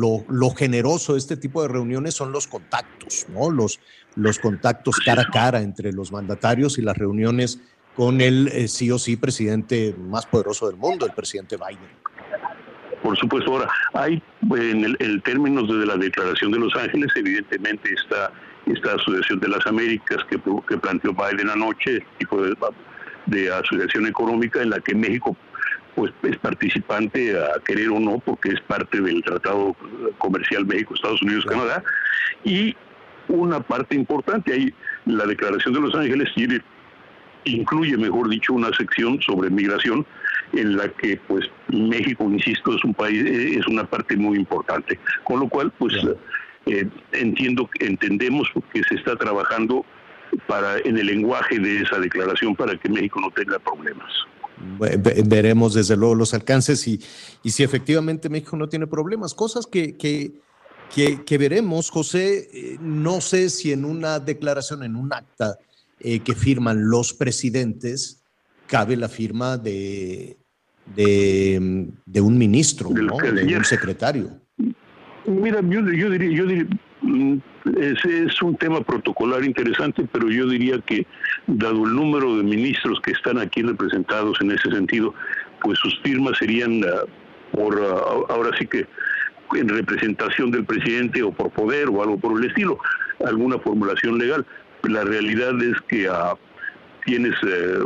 generoso de este tipo de reuniones son los contactos, ¿no? Los, los contactos cara a cara entre los mandatarios y las reuniones con el eh, sí o sí presidente más poderoso del mundo, el presidente Biden. Por supuesto, ahora hay en el, términos de la Declaración de Los Ángeles, evidentemente está esta Asociación de las Américas que, que planteó Biden anoche, tipo de de asociación económica en la que México pues es participante a querer o no porque es parte del Tratado Comercial México, Estados Unidos, Canadá. Y una parte importante ahí la Declaración de Los Ángeles tiene incluye, mejor dicho, una sección sobre migración en la que pues México, insisto, es un país es una parte muy importante, con lo cual pues eh, entiendo entendemos que se está trabajando para en el lenguaje de esa declaración para que México no tenga problemas. Veremos desde luego los alcances y, y si efectivamente México no tiene problemas, cosas que, que, que, veremos, José, eh, no sé si en una declaración, en un acta eh, que firman los presidentes, cabe la firma de, de, de un ministro, de, de un secretario. Mira, yo, yo diría, yo diría Mm, ese es un tema protocolar interesante, pero yo diría que, dado el número de ministros que están aquí representados en ese sentido, pues sus firmas serían ah, por, ah, ahora sí que en representación del presidente o por poder o algo por el estilo, alguna formulación legal. La realidad es que uh, tienes eh,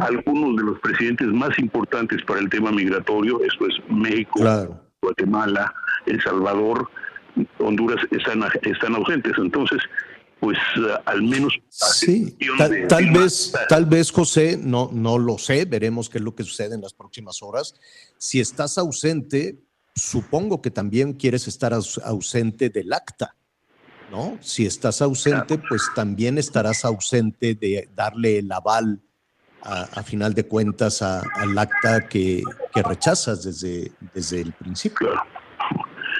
algunos de los presidentes más importantes para el tema migratorio, esto es México, Guatemala, El Salvador, Honduras están, están ausentes. Entonces, pues eh, al menos sí tal, vez tal vez José no no lo sé. Veremos qué es lo que sucede en las próximas horas. Si estás ausente supongo que también quieres estar ausente del acta no si estás ausente pues también estarás ausente de darle el aval a, final de cuentas al acta que, que, rechazas desde desde el principio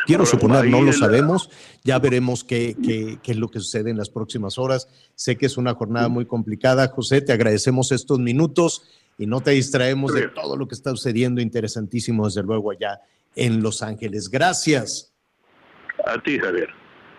Quiero suponer, no lo sabemos, ya veremos qué, qué, qué, es lo que sucede en las próximas horas. Sé que es una jornada muy complicada. José, te agradecemos estos minutos y no te distraemos de todo lo que está sucediendo, interesantísimo desde luego allá en Los Ángeles. Gracias. A ti, Javier.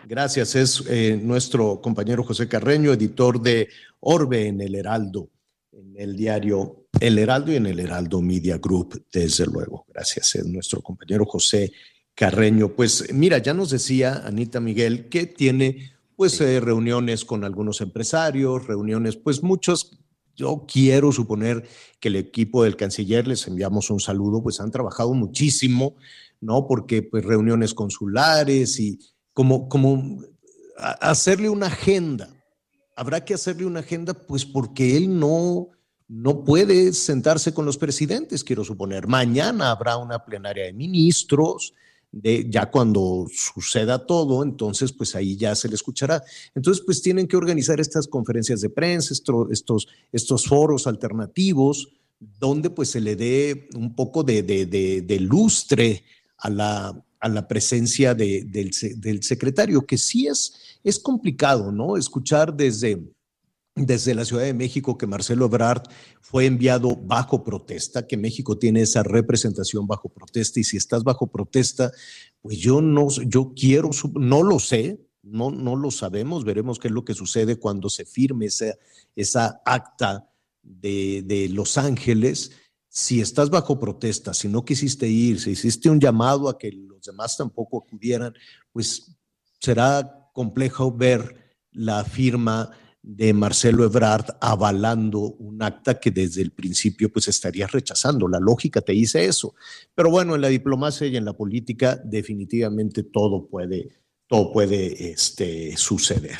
Gracias, es eh, nuestro compañero José Carreño, editor de Orbe en el Heraldo, en el diario El Heraldo y en el Heraldo Media Group, desde luego. Gracias, es nuestro compañero José Carreño. Pues mira, ya nos decía Anita Miguel que tiene pues eh, reuniones con algunos empresarios, reuniones, pues muchos, yo quiero suponer que el equipo del canciller, les enviamos un saludo, pues han trabajado muchísimo, ¿no? Porque pues reuniones consulares y como, como hacerle una agenda. Habrá que hacerle una agenda, pues porque él no, no puede sentarse con los presidentes, quiero suponer. Mañana habrá una plenaria de ministros, ya cuando suceda todo, entonces pues ahí ya se le escuchará. Entonces pues tienen que organizar estas conferencias de prensa, estos, estos foros alternativos, donde pues se le dé un poco de, de, lustre a la, a la presencia del, del, secretario, que sí es, es complicado, ¿no? Escuchar desde desde la Ciudad de México que Marcelo Ebrard fue enviado bajo protesta, que México tiene esa representación bajo protesta y si estás bajo protesta, pues yo no, yo quiero, no lo sé, no, no lo sabemos, veremos qué es lo que sucede cuando se firme esa, esa acta de, de Los Ángeles. Si estás bajo protesta, si no quisiste ir, si hiciste un llamado a que los demás tampoco acudieran, pues será complejo ver la firma de Marcelo Ebrard avalando un acta que desde el principio pues estaría rechazando. La lógica te dice eso. Pero bueno, en la diplomacia y en la política definitivamente todo puede, todo puede este, suceder.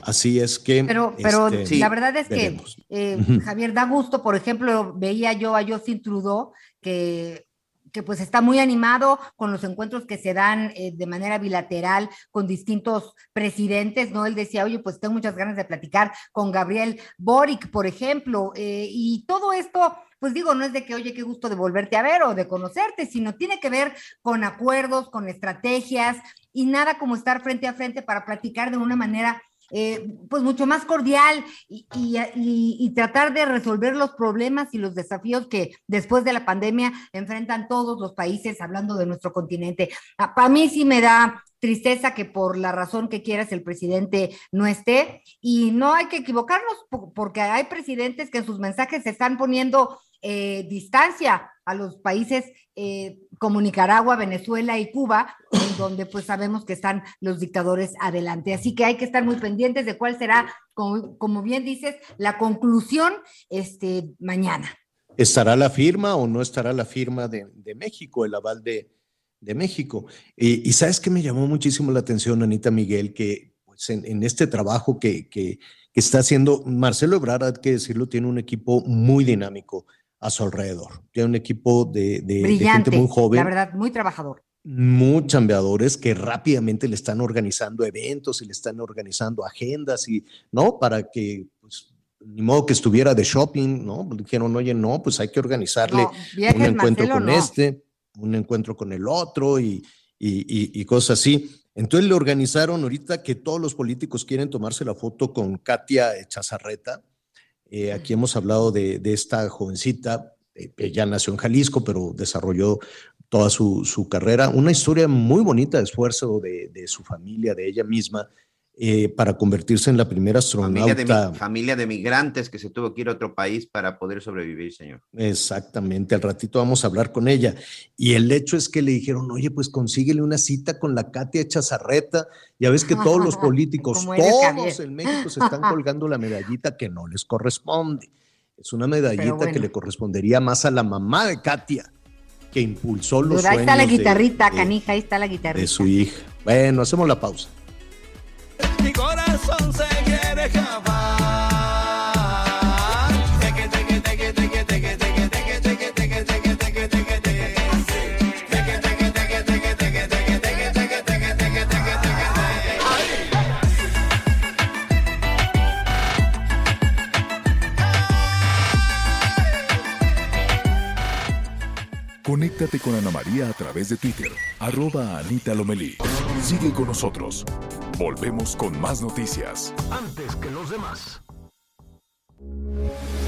Así es que... Pero, pero este, la verdad es que, eh, Javier, da gusto, por ejemplo, veía yo a Justin Trudeau que que pues está muy animado con los encuentros que se dan eh, de manera bilateral con distintos presidentes, ¿no? Él decía, oye, pues tengo muchas ganas de platicar con Gabriel Boric, por ejemplo, eh, y todo esto, pues digo, no es de que, oye, qué gusto de volverte a ver o de conocerte, sino tiene que ver con acuerdos, con estrategias y nada como estar frente a frente para platicar de una manera eh, pues mucho más cordial y, tratar de resolver los problemas y los desafíos que después de la pandemia enfrentan todos los países, hablando de nuestro continente. Ah, Para mí sí me da tristeza que por la razón que quieras el presidente no esté y no hay que equivocarnos porque hay presidentes que en sus mensajes se están poniendo eh, distancia a los países eh, como Nicaragua, Venezuela y Cuba, en donde pues sabemos que están los dictadores adelante. Así que hay que estar muy pendientes de cuál será, como, bien dices, la conclusión este, mañana. ¿Estará la firma o no estará la firma de, México, el aval de, México? Y, sabes que me llamó muchísimo la atención, Anita Miguel, que pues, en, este trabajo que está haciendo Marcelo Ebrard, hay que decirlo, tiene un equipo muy dinámico a su alrededor. Tiene un equipo de, de, de gente muy joven. La verdad, muy trabajador. Muy chambeadores que rápidamente le están organizando eventos y le están organizando agendas y, ¿no? Para que, pues, ni modo que estuviera de shopping, ¿no? Dijeron, oye, no, pues hay que organizarle No, viajes, un encuentro Marcelo, con no. este, un encuentro con el otro y, y, y- y cosas así. Entonces le organizaron ahorita que todos los políticos quieren tomarse la foto con Katia Chazarreta. Eh, aquí hemos hablado de, de esta jovencita, eh, que ya nació en Jalisco, pero desarrolló toda su, su carrera. Una historia muy bonita de esfuerzo de, de su familia, de ella misma, eh, para convertirse en la primera Familia de, astronauta. mi- familia de migrantes que se tuvo que ir a otro país para poder sobrevivir, señor. Exactamente, al ratito vamos a hablar con ella. Y el hecho es que le dijeron, oye, pues consíguele una cita con la Katia Chazarreta. Ya ves que todos los (laughs) políticos, todos en México se están colgando la medallita que no les corresponde. Es una medallita bueno. que le correspondería más a la mamá de Katia, que impulsó los Pero ahí está la sueños de- guitarrita, de- canija, ahí está la guitarrita. de su hija. Bueno, hacemos la pausa. Mi corazón se quiere escapar. Conéctate con Ana María a través de Twitter, arroba Anita Lomelí. Sigue con nosotros. Volvemos con más noticias. Antes que los demás.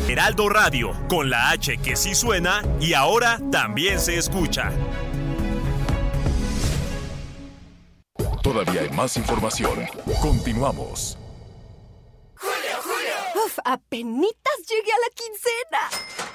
Heraldo Radio, con la H que sí suena y ahora también se escucha. Todavía hay más información. Continuamos. Uf, apenitas llegué a la quincena.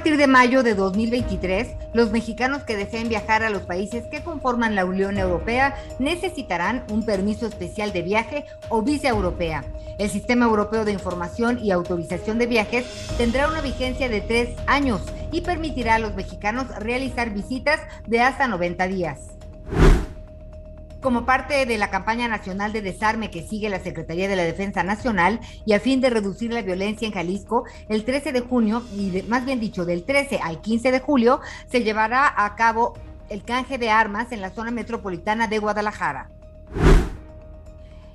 A partir de mayo de 2023, los mexicanos que deseen viajar a los países que conforman la Unión Europea necesitarán un permiso especial de viaje o visa europea. El Sistema Europeo de Información y Autorización de Viajes tendrá una vigencia de tres años y permitirá a los mexicanos realizar visitas de hasta 90 días. Como parte de la campaña nacional de desarme que sigue la Secretaría de la Defensa Nacional y a fin de reducir la violencia en Jalisco, el 13 de junio, y más bien dicho, del 13 al 15 de julio, se llevará a cabo el canje de armas en la zona metropolitana de Guadalajara.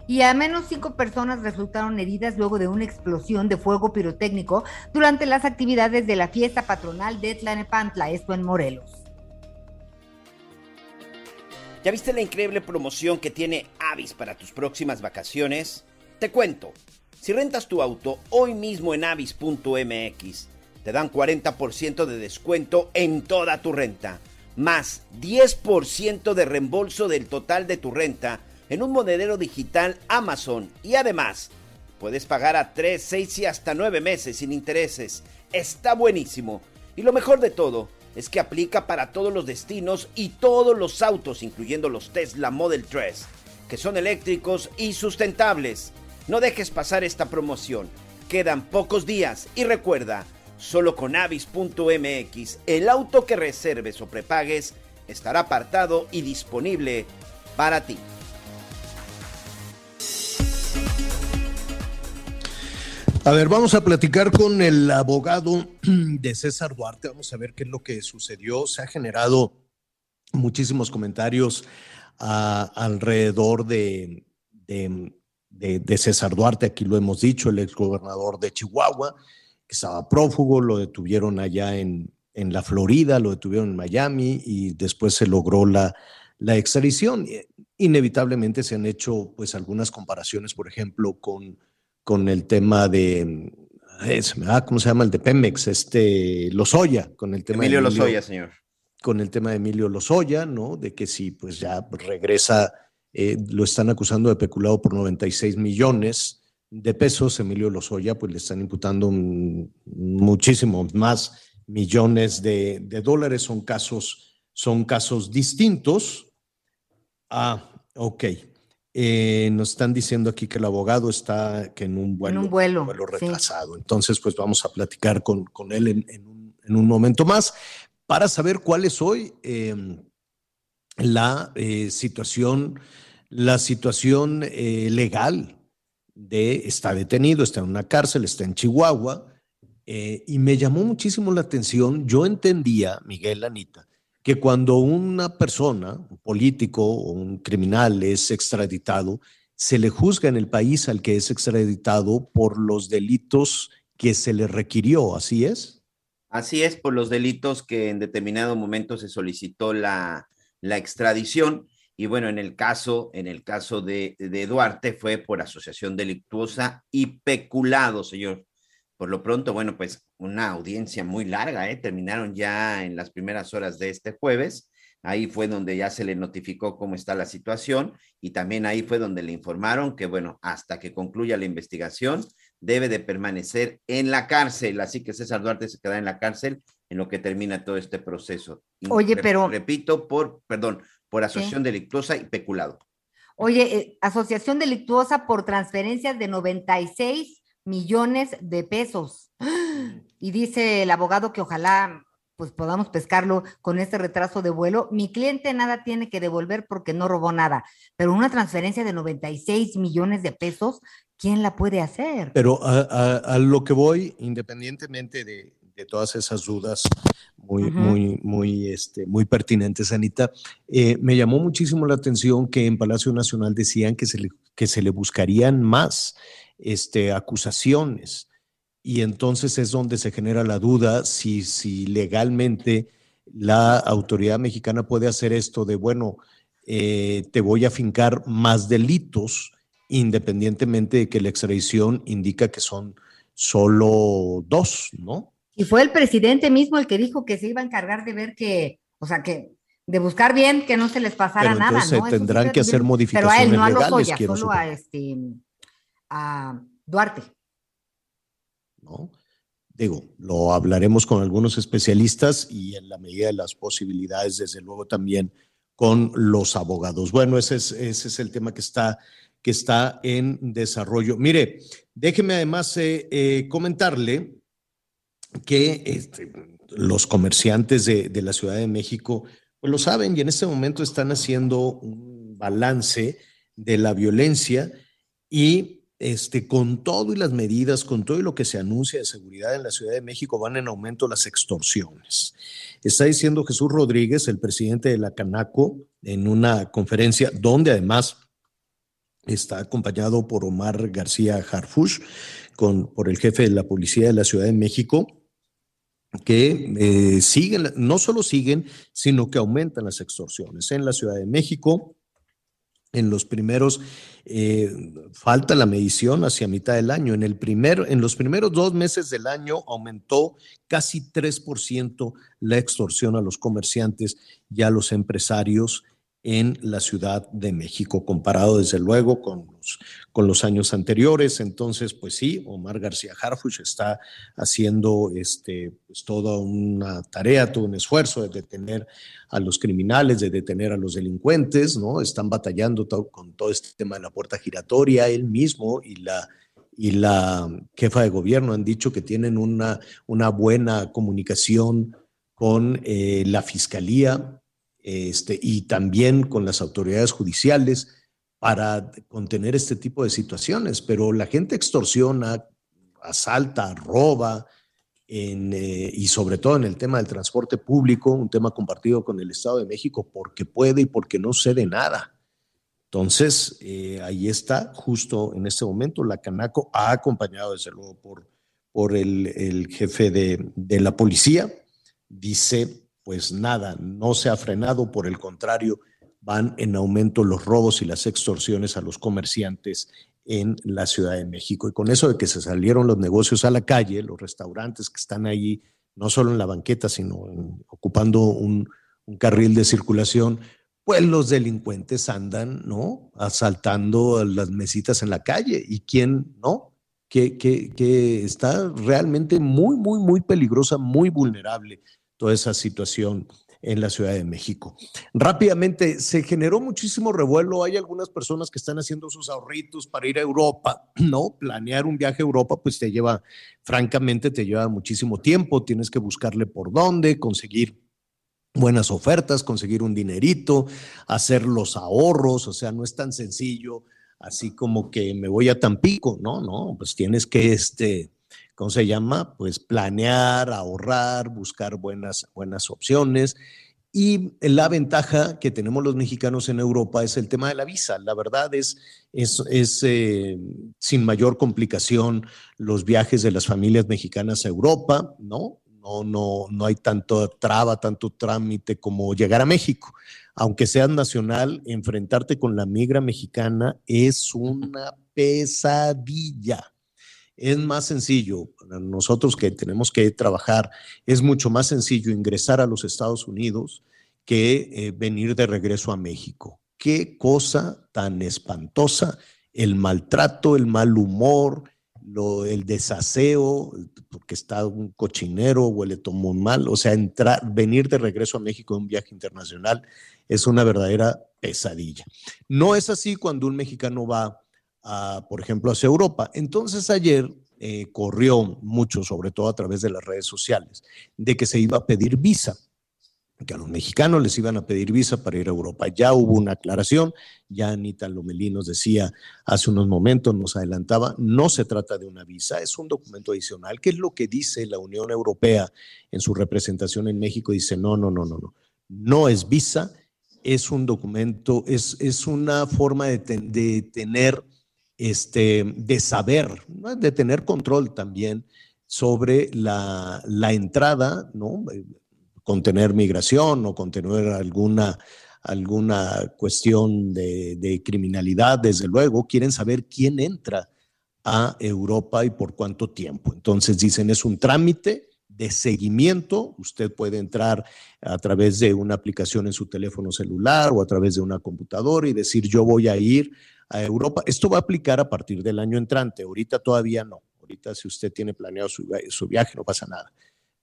Y a menos cinco personas resultaron heridas luego de una explosión de fuego pirotécnico durante las actividades de la fiesta patronal de Tlanepantla, esto en Morelos. ¿Ya viste la increíble promoción que tiene Avis para tus próximas vacaciones? Te cuento. Si rentas tu auto hoy mismo en avis.mx, te dan 40% de descuento en toda tu renta, más 10% de reembolso del total de tu renta en un monedero digital Amazon y además puedes pagar a 3, 6 y hasta 9 meses sin intereses. Está buenísimo. Y lo mejor de todo es que aplica para todos los destinos y todos los autos, incluyendo los Tesla Model 3, que son eléctricos y sustentables. No dejes pasar esta promoción. Quedan pocos días y recuerda, solo con avis.mx el auto que reserves o prepagues estará apartado y disponible para ti. A ver, vamos a platicar con el abogado de César Duarte. Vamos a ver qué es lo que sucedió. Se ha generado muchísimos comentarios ah, alrededor de, César Duarte. Aquí lo hemos dicho, el exgobernador de Chihuahua, que estaba prófugo, lo detuvieron allá en, en la Florida, lo detuvieron en Miami y después se logró la, la extradición. Inevitablemente se han hecho pues algunas comparaciones, por ejemplo, con, con el tema de, eh, ¿cómo se llama? El de Pemex, este, Lozoya, con el tema Emilio de Lozoya, señor. con el tema de Emilio Lozoya, ¿no? De que si pues ya regresa, eh, lo están acusando de peculado por 96 millones de pesos, Emilio Lozoya, pues le están imputando muchísimos más millones de, de dólares, son casos, son casos distintos. Ah, ok. Eh, nos están diciendo aquí que el abogado está que en un vuelo, un vuelo, retrasado. Entonces, pues vamos a platicar con, con él en, en un, en un momento más para saber cuál es hoy eh, la eh, situación, la situación eh, legal de está detenido, está en una cárcel, está en Chihuahua. eh, y me llamó muchísimo la atención. Yo entendía, Miguel Anita, que cuando una persona, un político o un criminal es extraditado, se le juzga en el país al que es extraditado por los delitos que se le requirió. ¿Así es? Así es, por los delitos que en determinado momento se solicitó la, la extradición. Y bueno, en el caso, en el caso de, de Duarte fue por asociación delictuosa y peculado, señor. Por lo pronto, bueno, pues una audiencia muy larga, ¿eh? Terminaron ya en las primeras horas de este jueves. Ahí fue donde ya se le notificó cómo está la situación y también ahí fue donde le informaron que, bueno, hasta que concluya la investigación, debe de permanecer en la cárcel. Así que César Duarte se queda en la cárcel en lo que termina todo este proceso. Oye, re- pero- Repito, por, perdón, por asociación delictuosa y peculado. Oye, eh, asociación delictuosa por transferencias de 96 millones de pesos. Y dice el abogado que ojalá pues podamos pescarlo con este retraso de vuelo. Mi cliente nada tiene que devolver porque no robó nada, pero una transferencia de 96 millones de pesos, ¿quién la puede hacer? Pero a, a- a lo que voy, independientemente de, de todas esas dudas muy, muy, muy, este, muy pertinentes, Anita, eh, me llamó muchísimo la atención que en Palacio Nacional decían que se le, que se le buscarían más este, acusaciones. Y entonces es donde se genera la duda si, si legalmente la autoridad mexicana puede hacer esto de, bueno, eh, te voy a fincar más delitos, independientemente de que la extradición indica que son solo dos, ¿no? Y fue el presidente mismo el que dijo que se iba a encargar de ver que, o sea, que de buscar bien que no se les pasara Pero nada, se tendrán sí que hacer tuvieron- Pero a él, no a modificaciones Lozoya, legales, quiero solo a este a Duarte. ¿no? Digo, lo hablaremos con algunos especialistas y en la medida de las posibilidades, desde luego también con los abogados. Bueno, ese es, ese es el tema que está, que está en desarrollo. Mire, déjeme además eh, eh, comentarle que este, los comerciantes de, de la Ciudad de México, pues lo saben y en este momento están haciendo un balance de la violencia y este, con todo y las medidas, con todo y lo que se anuncia de seguridad en la Ciudad de México, van en aumento las extorsiones. Está diciendo Jesús Rodríguez, el presidente de la Canaco, en una conferencia donde además está acompañado por Omar García Harfush, por el jefe de la policía de la Ciudad de México, que eh, siguen, no solo siguen, sino que aumentan las extorsiones en la Ciudad de México. En los primeros, eh, falta la medición hacia mitad del año. En, el en los primeros dos meses del año aumentó casi 3% la extorsión a los comerciantes y a los empresarios en la Ciudad de México, comparado desde luego con los, con los años anteriores. Entonces, pues sí, Omar García Harfuch está haciendo este, pues, toda una tarea, todo un esfuerzo de detener a los criminales, de detener a los delincuentes, ¿no? Están batallando con todo este tema de la puerta giratoria, él mismo y la, y la jefa de gobierno han dicho que tienen una, una buena comunicación con eh, la fiscalía este, y también con las autoridades judiciales para contener este tipo de situaciones, pero la gente extorsiona, asalta, roba, eh, y sobre todo en el tema del transporte público, un tema compartido con el Estado de México, porque puede y porque no cede nada. Entonces, eh, ahí está, justo en este momento, la Canaco ha acompañado desde luego por, por el, jefe de la policía, dice, pues nada, no se ha frenado, por el contrario, van en aumento los robos y las extorsiones a los comerciantes en la Ciudad de México. Y con eso de que se salieron los negocios a la calle, los restaurantes que están ahí, no solo en la banqueta, sino ocupando un, un carril de circulación, pues los delincuentes andan, ¿no? Asaltando las mesitas en la calle. ¿Y quién no? Que, que, que está realmente muy, muy, muy peligrosa, muy vulnerable toda esa situación en la Ciudad de México. Rápidamente, se generó muchísimo revuelo. Hay algunas personas que están haciendo sus ahorritos para ir a Europa, (clears throat) ¿no? Planear un viaje a Europa, pues te lleva, francamente, te lleva muchísimo tiempo. Tienes que buscarle por dónde, conseguir buenas ofertas, conseguir un dinerito, hacer los ahorros, o sea, no es tan sencillo así como que me voy a Tampico, no, no, pues tienes que, este, ¿cómo se llama? Pues planear, ahorrar, buscar buenas, buenas opciones. Y la ventaja que tenemos los mexicanos en Europa es el tema de la visa. La verdad es, es, es eh, sin mayor complicación los viajes de las familias mexicanas a Europa, ¿no? No, no, no hay tanto traba, tanto trámite como llegar a México. Aunque seas nacional, enfrentarte con la migra mexicana es una pesadilla. Es más sencillo, nosotros que tenemos que trabajar, es mucho más sencillo ingresar a los Estados Unidos que eh, venir de regreso a México. Qué cosa tan espantosa, el maltrato, el mal humor, lo, el desaseo, porque está un cochinero, huele todo muy mal, o sea, entrar, venir de regreso a México en un viaje internacional es una verdadera pesadilla. No es así cuando un mexicano va, por ejemplo, hacia Europa. Entonces ayer eh, corrió mucho, sobre todo a través de las redes sociales, de que se iba a pedir visa que a los mexicanos les iban a pedir visa para ir a Europa. Ya hubo una aclaración, ya Anita Lomelí nos decía hace unos momentos, nos adelantaba, no se trata de una visa, es un documento adicional, que es lo que dice la Unión Europea en su representación en México, dice, no, no, no, no, no, no es visa, es un documento, es, es una forma de, de tener, este, de saber, ¿no? de tener control también sobre la, la entrada, ¿no? contener migración o contener alguna, alguna cuestión de, de criminalidad, desde luego, quieren saber quién entra a Europa y por cuánto tiempo. Entonces dicen, es un trámite de seguimiento, usted puede entrar a través de una aplicación en su teléfono celular o a través de una computadora y decir, yo voy a ir a Europa. Esto va a aplicar a partir del año entrante, ahorita todavía no. Ahorita si usted tiene planeado su, su viaje no pasa nada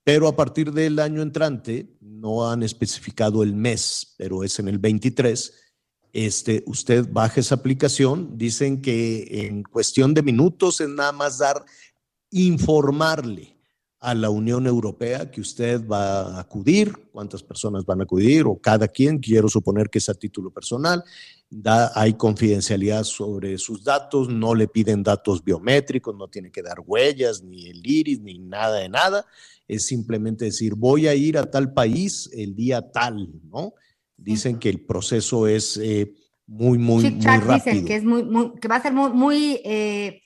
pero a partir del año entrante, no han especificado el mes, pero es en el 23, este, usted baja esa aplicación, dicen que en cuestión de minutos es nada más dar, informarle a la Unión Europea que usted va a acudir, cuántas personas van a acudir o cada quien, quiero suponer que es a título personal, da, hay confidencialidad sobre sus datos, no le piden datos biométricos, no tiene que dar huellas, ni el iris, ni nada de nada, es simplemente decir, voy a ir a tal país el día tal, ¿no? Dicen que el proceso es eh, muy, muy, muy Chac dicen rápido. que es muy, muy, que va a ser muy, muy, eh,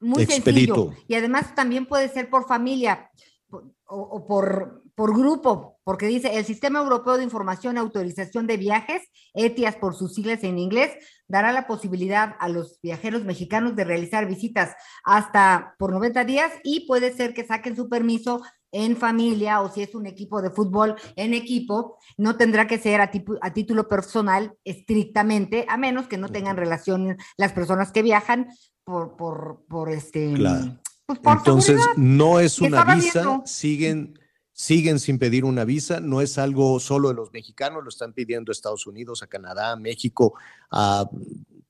muy Expedito. sencillo. Y además también puede ser por familia o, o por, por grupo, porque dice el Sistema Europeo de Información y Autorización de Viajes, ETIAS por sus siglas en inglés, dará la posibilidad a los viajeros mexicanos de realizar visitas hasta por 90 días y puede ser que saquen su permiso en familia o si es un equipo de fútbol en equipo, no tendrá que ser a, tipo- a título personal estrictamente, a menos que no tengan relación las personas que viajan por, por, por este... Claro. pues, por Entonces, seguridad. no es una visa, viendo- siguen, siguen sin pedir una visa. No es algo solo de los mexicanos, lo están pidiendo a Estados Unidos, a Canadá, a México, a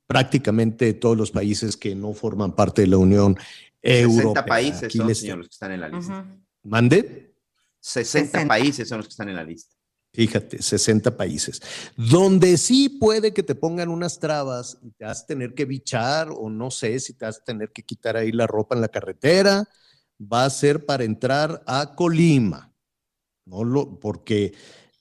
prácticamente todos los países que no forman parte de la Unión 60 Europea. países Aquí son, les- señor, los que están en la lista. ¿Mande? 60, países son los que están en la lista. Fíjate, 60 países. Donde sí puede que te pongan unas trabas y te vas a tener que bichar o no sé si te vas a tener que quitar ahí la ropa en la carretera, va a ser para entrar a Colima. No lo, porque,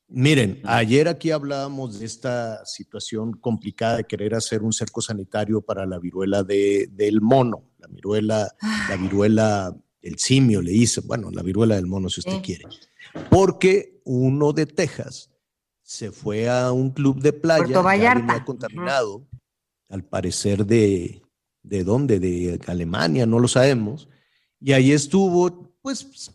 miren, ayer aquí hablábamos de esta situación complicada de querer hacer un cerco sanitario para la viruela de, del mono, la viruela, la viruela, el simio le dicen, bueno, la viruela del mono si usted quiere porque uno de Texas se fue a un club de playa, Puerto ya Vallarta. venía contaminado, al parecer de, ¿de dónde? De Alemania, no lo sabemos, y ahí estuvo, pues,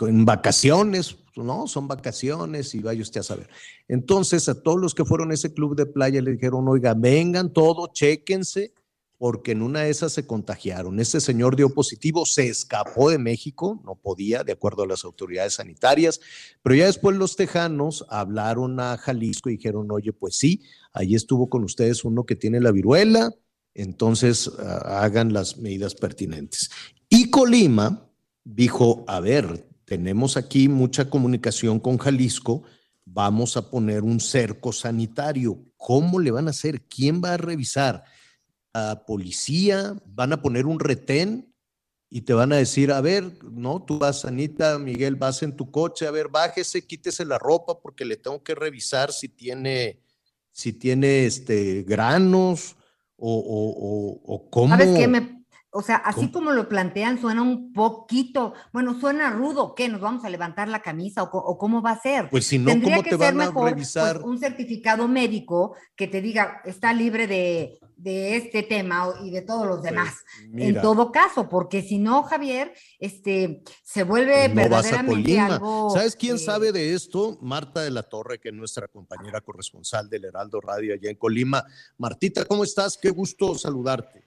en vacaciones, ¿no? Son vacaciones y vaya usted a saber. Entonces, a todos los que fueron a ese club de playa le dijeron, oiga, vengan todos, chéquense, porque en una de esas se contagiaron. Este señor dio positivo, se escapó de México, no podía, de acuerdo a las autoridades sanitarias, pero ya después los tejanos hablaron a Jalisco y dijeron, oye, pues sí, ahí estuvo con ustedes uno que tiene la viruela, entonces ah, hagan las medidas pertinentes. Y Colima dijo, a ver, tenemos aquí mucha comunicación con Jalisco, vamos a poner un cerco sanitario. ¿Cómo le van a hacer? ¿Quién va a revisar? ¿A policía? ¿Van a poner un retén? Y te van a decir, a ver, no, tú vas, Anita, Miguel, vas en tu coche, a ver, bájese, quítese la ropa porque le tengo que revisar si tiene, si tiene este, granos o, o, o, o cómo. ¿Sabes qué? Me, o sea, así ¿Cómo? como lo plantean, suena un poquito, bueno, suena rudo, ¿qué? ¿Nos vamos a levantar la camisa o, cómo va a ser? Pues si no, Tendría ¿cómo que te ser van a pues, revisar? un certificado médico que te diga, está libre de, de este tema y de todos los demás. en todo caso, porque si no, Javier, este, se vuelve no verdaderamente algo... ¿Sabes quién eh, sabe de esto? Marta de la Torre, que es nuestra compañera corresponsal del Heraldo Radio allá en Colima. Martita, ¿cómo estás? Qué gusto saludarte.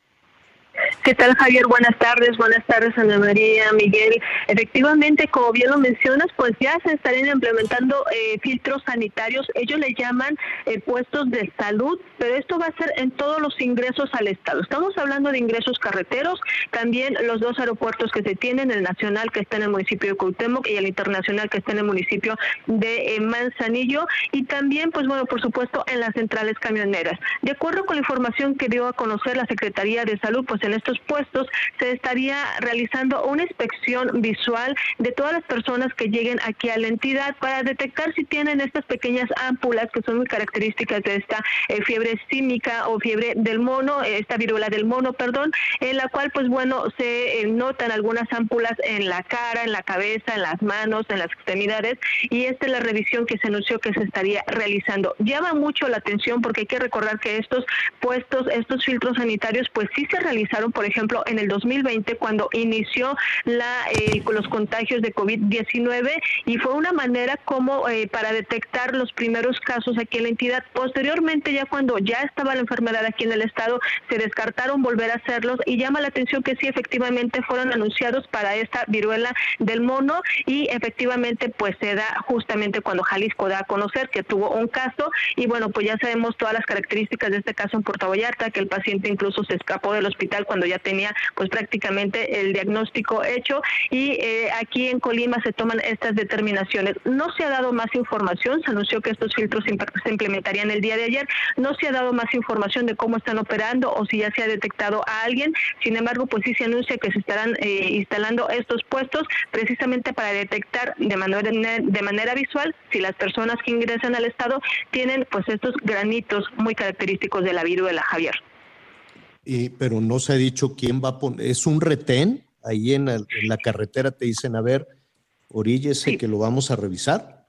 ¿Qué tal, Javier? Buenas tardes, buenas tardes, Ana María, Miguel. Efectivamente, como bien lo mencionas, pues ya se estarían implementando eh, filtros sanitarios. Ellos le llaman eh, puestos de salud, pero esto va a ser en todos los ingresos al Estado. Estamos hablando de ingresos carreteros, también los dos aeropuertos que se tienen, el nacional que está en el municipio de Cuauhtémoc y el internacional que está en el municipio de eh, Manzanillo, y también, pues bueno, por supuesto, en las centrales camioneras. De acuerdo con la información que dio a conocer la Secretaría de Salud, pues en estos puestos se estaría realizando una inspección visual de todas las personas que lleguen aquí a la entidad para detectar si tienen estas pequeñas ámpulas que son muy características de esta eh, fiebre símica o fiebre del mono, eh, esta viruela del mono, perdón, en la cual pues bueno se eh, notan algunas ámpulas en la cara, en la cabeza, en las manos, en las extremidades y esta es la revisión que se anunció que se estaría realizando. Llama mucho la atención porque hay que recordar que estos puestos, estos filtros sanitarios pues sí se realizaron, por ejemplo, en el 2020 cuando inició la, eh, los contagios de COVID-19 y fue una manera como eh, para detectar los primeros casos aquí en la entidad. Posteriormente, ya cuando ya estaba la enfermedad aquí en el estado, se descartaron volver a hacerlos y llama la atención que sí, efectivamente fueron anunciados para esta viruela del mono y efectivamente pues se da justamente cuando Jalisco da a conocer que tuvo un caso y bueno, pues ya sabemos todas las características de este caso en Puerto Vallarta, que el paciente incluso se escapó del hospital cuando ya tenía pues prácticamente el diagnóstico hecho y eh, aquí en Colima se toman estas determinaciones. No se ha dado más información, se anunció que estos filtros se implementarían el día de ayer, no se ha dado más información de cómo están operando o si ya se ha detectado a alguien, sin embargo pues sí se anuncia que se estarán eh, instalando estos puestos precisamente para detectar de manera, de manera visual si las personas que ingresan al estado tienen pues estos granitos muy característicos de la viruela, Javier. Y, pero no se ha dicho quién va a poner. Es un retén. Ahí en, el- en la carretera te dicen, a ver, oríllese que lo vamos a revisar.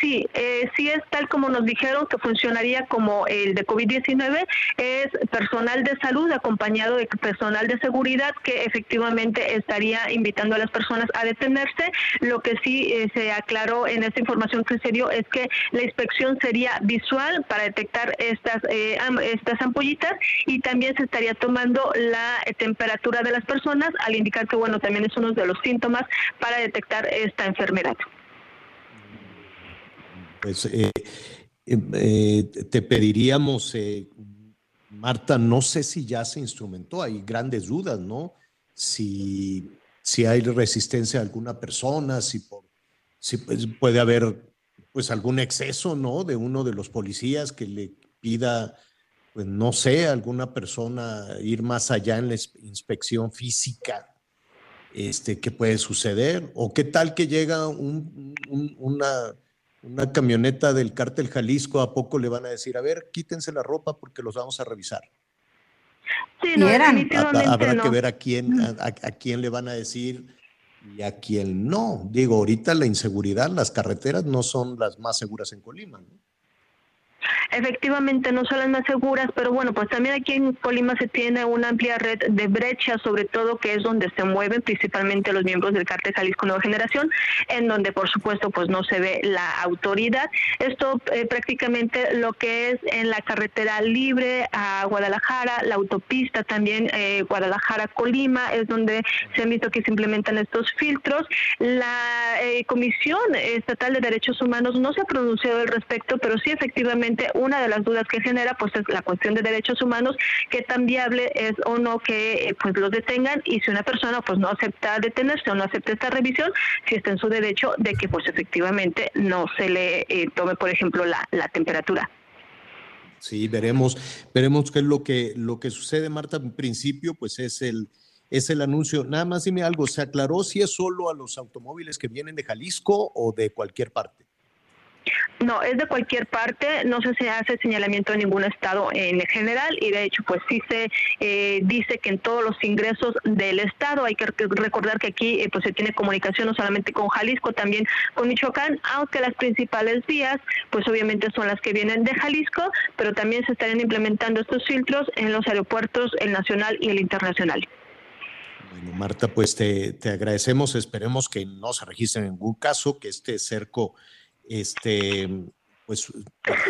Sí, eh, sí es tal como nos dijeron que funcionaría como el de COVID-19, es personal de salud acompañado de personal de seguridad que efectivamente estaría invitando a las personas a detenerse. Lo que sí eh, se aclaró en esta información que se dio es que la inspección sería visual para detectar estas, eh, estas ampollitas y también se estaría tomando la temperatura de las personas al indicar que, bueno, también es uno de los síntomas para detectar esta enfermedad. Pues eh, eh, eh, te pediríamos, eh, Marta, no sé si ya se instrumentó, hay grandes dudas, ¿no? Si, si hay resistencia a alguna persona, si, por- si pues, puede haber pues algún exceso, ¿no? De uno de los policías que le pida, pues no sé, a alguna persona ir más allá en la ins- inspección física, este, ¿qué puede suceder? ¿O qué tal que llega un- un- una, una camioneta del cártel Jalisco, ¿a poco le van a decir, a ver, quítense la ropa porque los vamos a revisar? Sí, no, Habrá- definitivamente Habrá no. que ver a quién, a, a- a quién le van a decir y a quién no. Digo, ahorita la inseguridad, las carreteras no son las más seguras en Colima. ¿no? Efectivamente, no son las más seguras, pero bueno, pues también aquí en Colima se tiene una amplia red de brechas, sobre todo que es donde se mueven principalmente los miembros del cártel Jalisco Nueva Generación, en donde por supuesto pues no se ve la autoridad. Esto eh, prácticamente lo que es en la carretera libre a Guadalajara, la autopista también eh, Guadalajara-Colima, es donde se han visto que se implementan estos filtros. La eh, Comisión Estatal de Derechos Humanos no se ha pronunciado al respecto, pero sí efectivamente una de las dudas que genera pues es la cuestión de derechos humanos, qué tan viable es o no que eh, pues los detengan y si una persona pues no acepta detenerse o no acepta esta revisión, si está en su derecho de que pues efectivamente no se le eh, tome por ejemplo la, la temperatura. Sí, veremos, veremos qué es lo que, lo que sucede, Marta. En principio, pues es el, es el anuncio. Nada más dime algo, ¿se aclaró si es solo a los automóviles que vienen de Jalisco o de cualquier parte? No, es de cualquier parte, no se hace señalamiento de ningún estado en general y de hecho pues sí se eh, dice que en todos los ingresos del estado hay que rec- recordar que aquí eh, pues se tiene comunicación no solamente con Jalisco, también con Michoacán, aunque las principales vías pues obviamente son las que vienen de Jalisco, pero también se estarían implementando estos filtros en los aeropuertos, el nacional y el internacional. Bueno, Marta, pues te, te agradecemos. Esperemos que no se registre ningún caso, que este cerco este, pues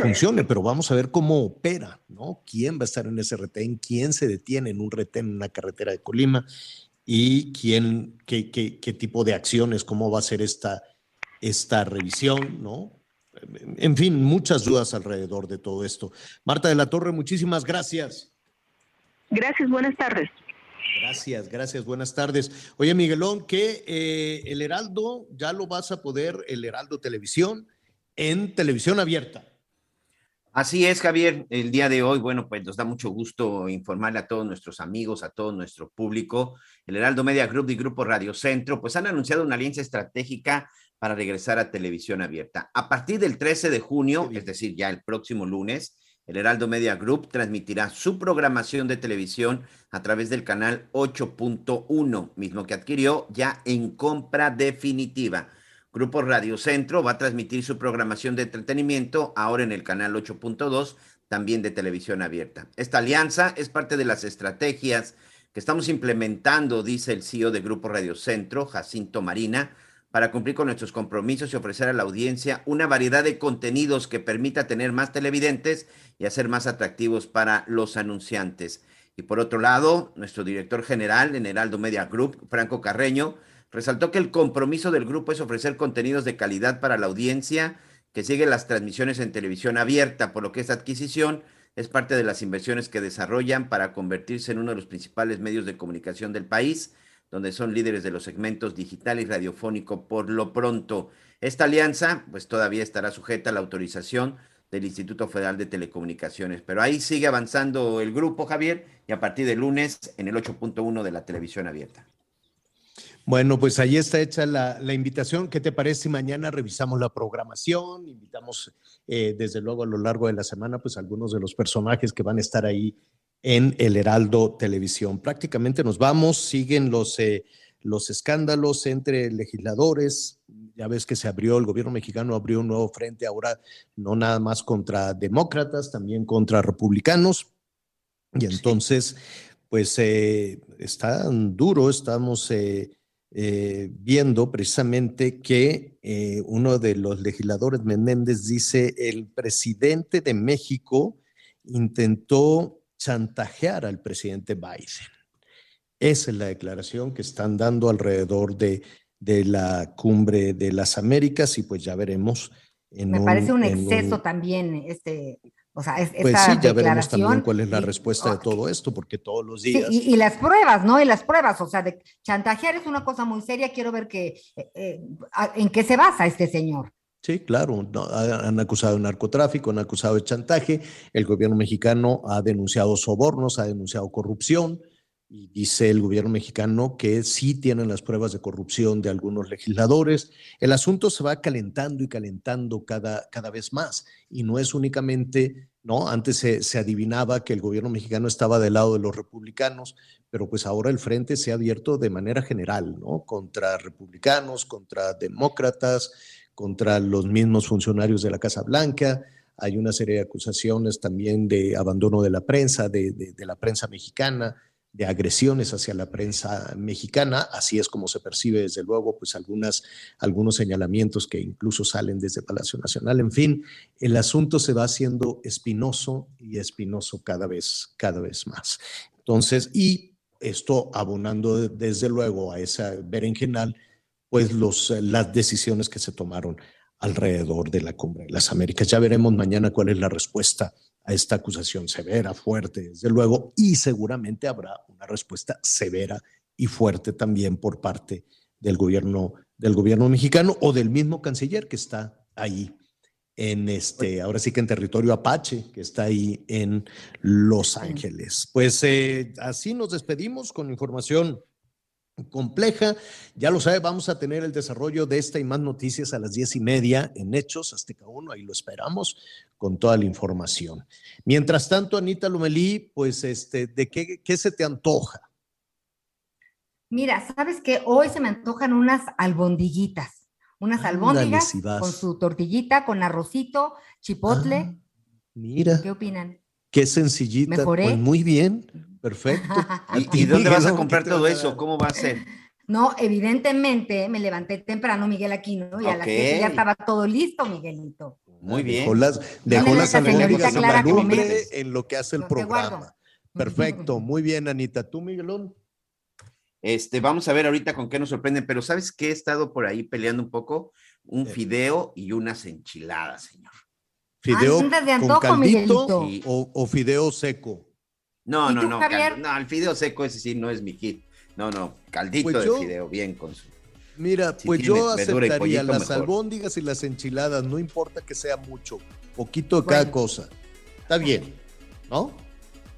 funcione, pero vamos a ver cómo opera, ¿no? ¿Quién va a estar en ese retén? ¿Quién se detiene en un retén en una carretera de Colima? ¿Y quién, qué, qué, qué tipo de acciones, cómo va a ser esta, esta revisión, ¿no? En fin, muchas dudas alrededor de todo esto. Marta de la Torre, muchísimas gracias. Gracias, buenas tardes. Gracias, gracias, buenas tardes. Oye, Miguelón, que eh, el Heraldo ya lo vas a poder, el Heraldo Televisión, en televisión abierta. Así es, Javier. El día de hoy, bueno, pues nos da mucho gusto informarle a todos nuestros amigos, a todo nuestro público. El Heraldo Media Group y Grupo Radio Centro, pues han anunciado una alianza estratégica para regresar a televisión abierta. A partir del 13 de junio, es decir, ya el próximo lunes, el Heraldo Media Group transmitirá su programación de televisión a través del canal 8.1, mismo que adquirió ya en compra definitiva. Grupo Radio Centro va a transmitir su programación de entretenimiento ahora en el canal 8.2, también de televisión abierta. Esta alianza es parte de las estrategias que estamos implementando, dice el CEO de Grupo Radio Centro, Jacinto Marina, para cumplir con nuestros compromisos y ofrecer a la audiencia una variedad de contenidos que permita tener más televidentes y hacer más atractivos para los anunciantes. Y por otro lado, nuestro director general en Heraldo Media Group, Franco Carreño, resaltó que el compromiso del grupo es ofrecer contenidos de calidad para la audiencia que sigue las transmisiones en televisión abierta, por lo que esta adquisición es parte de las inversiones que desarrollan para convertirse en uno de los principales medios de comunicación del país, donde son líderes de los segmentos digital y radiofónico por lo pronto. Esta alianza, pues todavía estará sujeta a la autorización del Instituto Federal de Telecomunicaciones, pero ahí sigue avanzando el grupo, Javier, y a partir de lunes en el 8.1 de la televisión abierta. Bueno, pues ahí está hecha la, la invitación. ¿Qué te parece si mañana revisamos la programación? Invitamos, eh, desde luego, a lo largo de la semana, pues algunos de los personajes que van a estar ahí en el Heraldo Televisión. Prácticamente nos vamos, siguen los, eh, los escándalos entre legisladores, ya ves que se abrió, el gobierno mexicano abrió un nuevo frente ahora, no nada más contra demócratas, también contra republicanos. Y entonces, pues eh, está duro, estamos eh, eh, viendo precisamente que uno de los legisladores, Menéndez, dice, el presidente de México intentó chantajear al presidente Biden. Esa es la declaración que están dando alrededor de, de la cumbre de las Américas y pues ya veremos. En Me parece un exceso también, este, o sea, es, Pues esta sí, ya veremos también cuál es la y- respuesta de todo esto, porque todos los Sí, días... y, y las pruebas, ¿no? Y las pruebas, o sea, de chantajear es una cosa muy seria. Quiero ver que, eh, eh, en qué se basa este señor. Sí, claro, han acusado de narcotráfico, han acusado de chantaje, el gobierno mexicano ha denunciado sobornos, ha denunciado corrupción y dice el gobierno mexicano que sí tienen las pruebas de corrupción de algunos legisladores. El asunto se va calentando y calentando cada, cada vez más y no es únicamente, ¿no? Antes se, se adivinaba que el gobierno mexicano estaba del lado de los republicanos, pero pues ahora el frente se ha abierto de manera general, ¿no? Contra republicanos, contra demócratas, contra los mismos funcionarios de la Casa Blanca. Hay una serie de acusaciones también de abandono de la prensa, de, de- la prensa mexicana, de agresiones hacia la prensa mexicana. Así es como se percibe, desde luego, pues algunas, algunos señalamientos que incluso salen desde Palacio Nacional. En fin, el asunto se va haciendo espinoso y espinoso cada vez, cada vez más. Entonces, y esto abonando de- desde luego a esa berenjenal, pues los, eh, las decisiones que se tomaron alrededor de la cumbre de las Américas. Ya veremos mañana cuál es la respuesta a esta acusación severa, fuerte, desde luego, y seguramente habrá una respuesta severa y fuerte también por parte del gobierno, del gobierno mexicano o del mismo canciller que está ahí en este, ahora sí que en territorio Apache, que está ahí en Los Ángeles. Pues eh, así nos despedimos con información compleja. Ya lo sabe, vamos a tener el desarrollo de esta y más noticias a las diez y media en Hechos Azteca 1. Ahí lo esperamos con toda la información. Mientras tanto, Anita Lomelí, pues, este, ¿de qué, qué se te antoja? Mira, ¿sabes qué? Hoy se me antojan unas albondiguitas. Unas Ándale, albóndigas si con su tortillita, con arrocito, chipotle. Ah, Mira, ¿Qué opinan? qué sencillita. ¿Mejoré? Pues muy bien, perfecto. (laughs) ¿Y, y dónde vas a comprar ¿qué te todo eso? (laughs) ¿Cómo va a ser? No, evidentemente me levanté temprano, Miguel Aquino, y a las siete ya estaba todo listo, Miguelito. Muy bien. Dejó las, dejó las albóndigas en la Clara lumbre en lo que hace el Lo que programa. Perfecto, (laughs) muy bien, Anita. ¿Tú, Miguelón? Este, vamos a ver ahorita con qué nos sorprenden, pero ¿sabes qué? He estado por ahí peleando un poco, un fideo y unas enchiladas, señor. ¿Fideo Andas de con antojo, caldito Miguelito. o, o fideo seco? No, ¿Y no, tú, no, cal- no, el fideo seco ese sí no es mi hit. No, no, caldito Pues de fideo, bien con su. Mira, Si pues yo aceptaría pollito, las mejor. albóndigas y las enchiladas, no importa que sea mucho, poquito de cada cosa. Está bien, ¿no?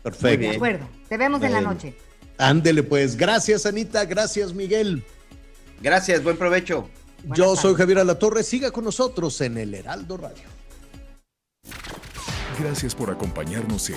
Perfecto. De acuerdo. Te vemos en la noche. Ándele pues. Gracias, Anita. Gracias, Miguel. Gracias, buen provecho. Yo soy Javier Alatorre. Siga con nosotros en el Heraldo Radio. Gracias por acompañarnos en